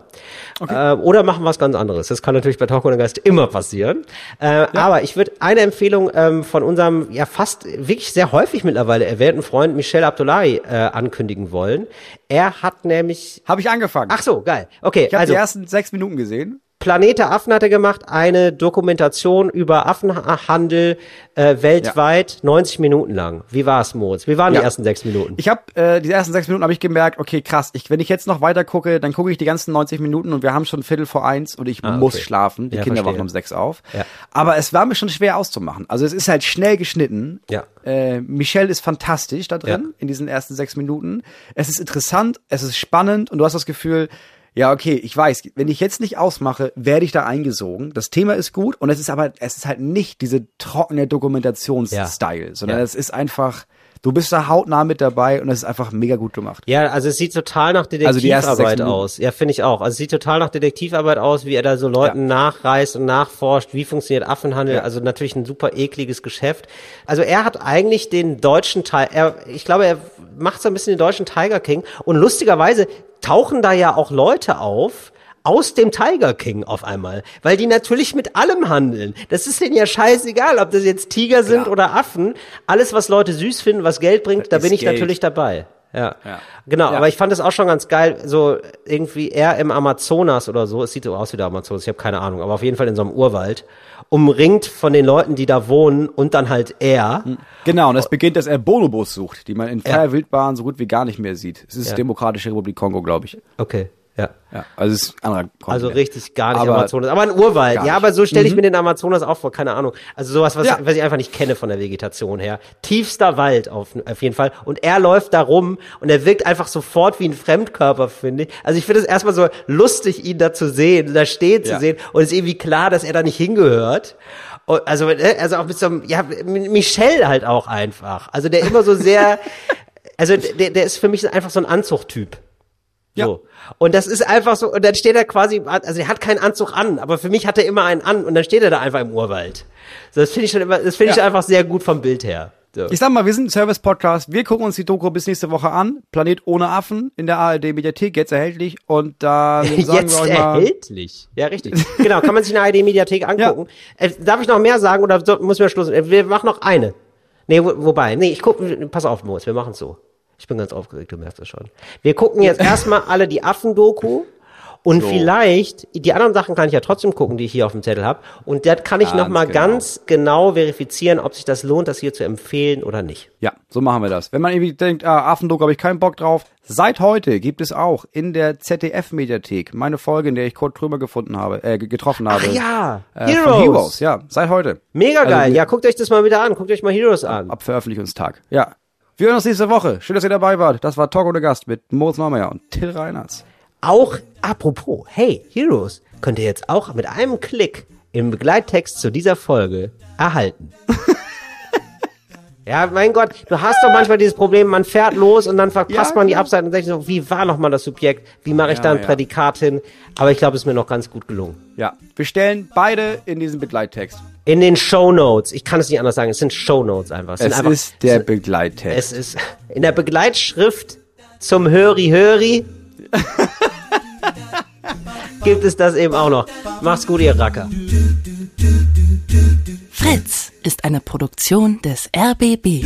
Äh, oder machen was ganz anderes. Das kann natürlich bei Talk ohne Geist immer passieren. Äh, Aber ich würde eine Empfehlung ähm, von unserem ja fast wirklich sehr häufig mittlerweile erwähnten Freund Michel Abdullahi äh, ankündigen wollen. Er hat nämlich Habe ich angefangen. Ach so, geil. Okay, ich habe also die ersten sechs Minuten gesehen. Planet der Affen hat er gemacht, eine Dokumentation über Affenhandel äh, weltweit, 90 Minuten lang. Wie war's, Moritz? Wie waren Ja. die ersten sechs Minuten? Ich habe äh, die ersten sechs Minuten habe ich gemerkt, okay, krass. Ich, wenn ich jetzt noch weiter gucke, dann gucke ich die ganzen 90 Minuten und wir haben schon Viertel vor eins und ich muss Ah, okay. schlafen. Die Ja, Kinder verstehe. wachen um sechs auf. Ja. Aber es war mir schon schwer auszumachen. Also es ist halt schnell geschnitten. Ja. Äh, Michelle ist fantastisch da drin Ja. in diesen ersten sechs Minuten. Es ist interessant, es ist spannend und du hast das Gefühl, ja, okay, ich weiß, wenn ich jetzt nicht ausmache, werde ich da eingesogen. Das Thema ist gut und es ist aber, es ist halt nicht diese trockene Dokumentationsstyle, sondern Ja. es ist einfach, du bist da hautnah mit dabei und es ist einfach mega gut gemacht. Ja, also es sieht total nach Also Detektivarbeit Minuten. aus. Ja, finde ich auch. Also es sieht total nach Detektivarbeit aus, wie er da so Leuten nachreist und nachforscht, wie funktioniert Affenhandel. Ja. Also natürlich ein super ekliges Geschäft. Also er hat eigentlich den deutschen Teil, er, ich glaube, er macht so ein bisschen den deutschen Tiger King. Und lustigerweise tauchen da ja auch Leute auf, aus dem Tiger King auf einmal, weil die natürlich mit allem handeln. Das ist denen ja scheißegal, ob das jetzt Tiger sind Klar. oder Affen. Alles, was Leute süß finden, was Geld bringt, da ist bin ich Geld. natürlich dabei. Ja. Ja. Genau, Ja. aber ich fand es auch schon ganz geil, so irgendwie er im Amazonas oder so, es sieht so aus wie der Amazonas, ich habe keine Ahnung, aber auf jeden Fall in so einem Urwald, umringt von den Leuten, die da wohnen und dann halt er. Genau, und es beginnt, dass er Bonobos sucht, die man in freier Wildbahn so gut wie gar nicht mehr sieht. Es ist Ja. Demokratische Republik Kongo, glaube ich. Okay, ja. Ja, also es ist anderer. Also richtig gar nicht Aber- Amazonas, aber ein Urwald. Ja, aber so stelle ich mir den Amazonas auch vor, keine Ahnung. Also sowas, was, Ja. was ich einfach nicht kenne von der Vegetation her. Tiefster Wald auf, auf jeden Fall. Und er läuft da rum und er wirkt einfach sofort wie ein Fremdkörper, finde ich. Also ich finde es erstmal so lustig, ihn da zu sehen, da stehen zu Ja. sehen. Und es ist irgendwie klar, dass er da nicht hingehört. Und Also, äh, also auch mit so einem, ja, Michel halt auch einfach. Also der immer so sehr, also der, der ist für mich einfach so ein Anzuchttyp. Ja. So. Und das ist einfach so, und dann steht er quasi, also er hat keinen Anzug an, aber für mich hat er immer einen an und dann steht er da einfach im Urwald. So, das finde ich schon immer, das finde ich Ja. einfach sehr gut vom Bild her. So. Ich sag mal, wir sind ein Service-Podcast. Wir gucken uns die Doku bis nächste Woche an. Planet ohne Affen in der ARD-Mediathek, jetzt erhältlich. Und da sagen Jetzt wir euch mal. erhältlich. Ja, richtig. genau, kann man sich in der ARD-Mediathek angucken. Äh, darf ich noch mehr sagen oder so, muss wir Schluss? Äh, Wir machen noch eine. Nee, wo, wobei, nee, ich guck, pass auf, Moritz, wir machen so. Ich bin ganz aufgeregt, du merkst das schon. Wir gucken jetzt erstmal alle die Affen-Doku. Und vielleicht, die anderen Sachen kann ich ja trotzdem gucken, die ich hier auf dem Zettel habe. Und das kann ich Ganz noch mal genau. ganz genau verifizieren, ob sich das lohnt, das hier zu empfehlen oder nicht. Ja, so machen wir das. Wenn man irgendwie denkt, ah, Affendoku habe ich keinen Bock drauf. Seit heute gibt es auch in der ZDF-Mediathek meine Folge, in der ich Kurt Krömer gefunden habe, äh, getroffen habe. Ach ja, äh, Heroes. Heroes, ja, seit heute. Mega Also geil. wir- ja, guckt euch das mal wieder an. Guckt euch mal Heroes an. Ab Veröffentlichungstag. Ja. Wir hören uns nächste Woche. Schön, dass ihr dabei wart. Das war Talk ohne Gast mit Moritz Marmeyer und Till Reiners. Auch apropos, hey, Heroes könnt ihr jetzt auch mit einem Klick im Begleittext zu dieser Folge erhalten. ja, mein Gott, du hast doch manchmal dieses Problem, man fährt los und dann verpasst Ja, man die klar. Abseite und denkt so, wie war nochmal das Subjekt? Wie mache ich Ja, da ein ja. Prädikat hin? Aber ich glaube, es ist mir noch ganz gut gelungen. Ja. Wir stellen beide in diesen Begleittext. In den Show Notes, ich kann es nicht anders sagen, es sind Show Notes einfach. Es, Es einfach, ist der Begleittext. es ist in der Begleitschrift zum Höri Höri gibt es das eben auch noch. Macht's gut, ihr Racker. Fritz ist eine Produktion des RBB.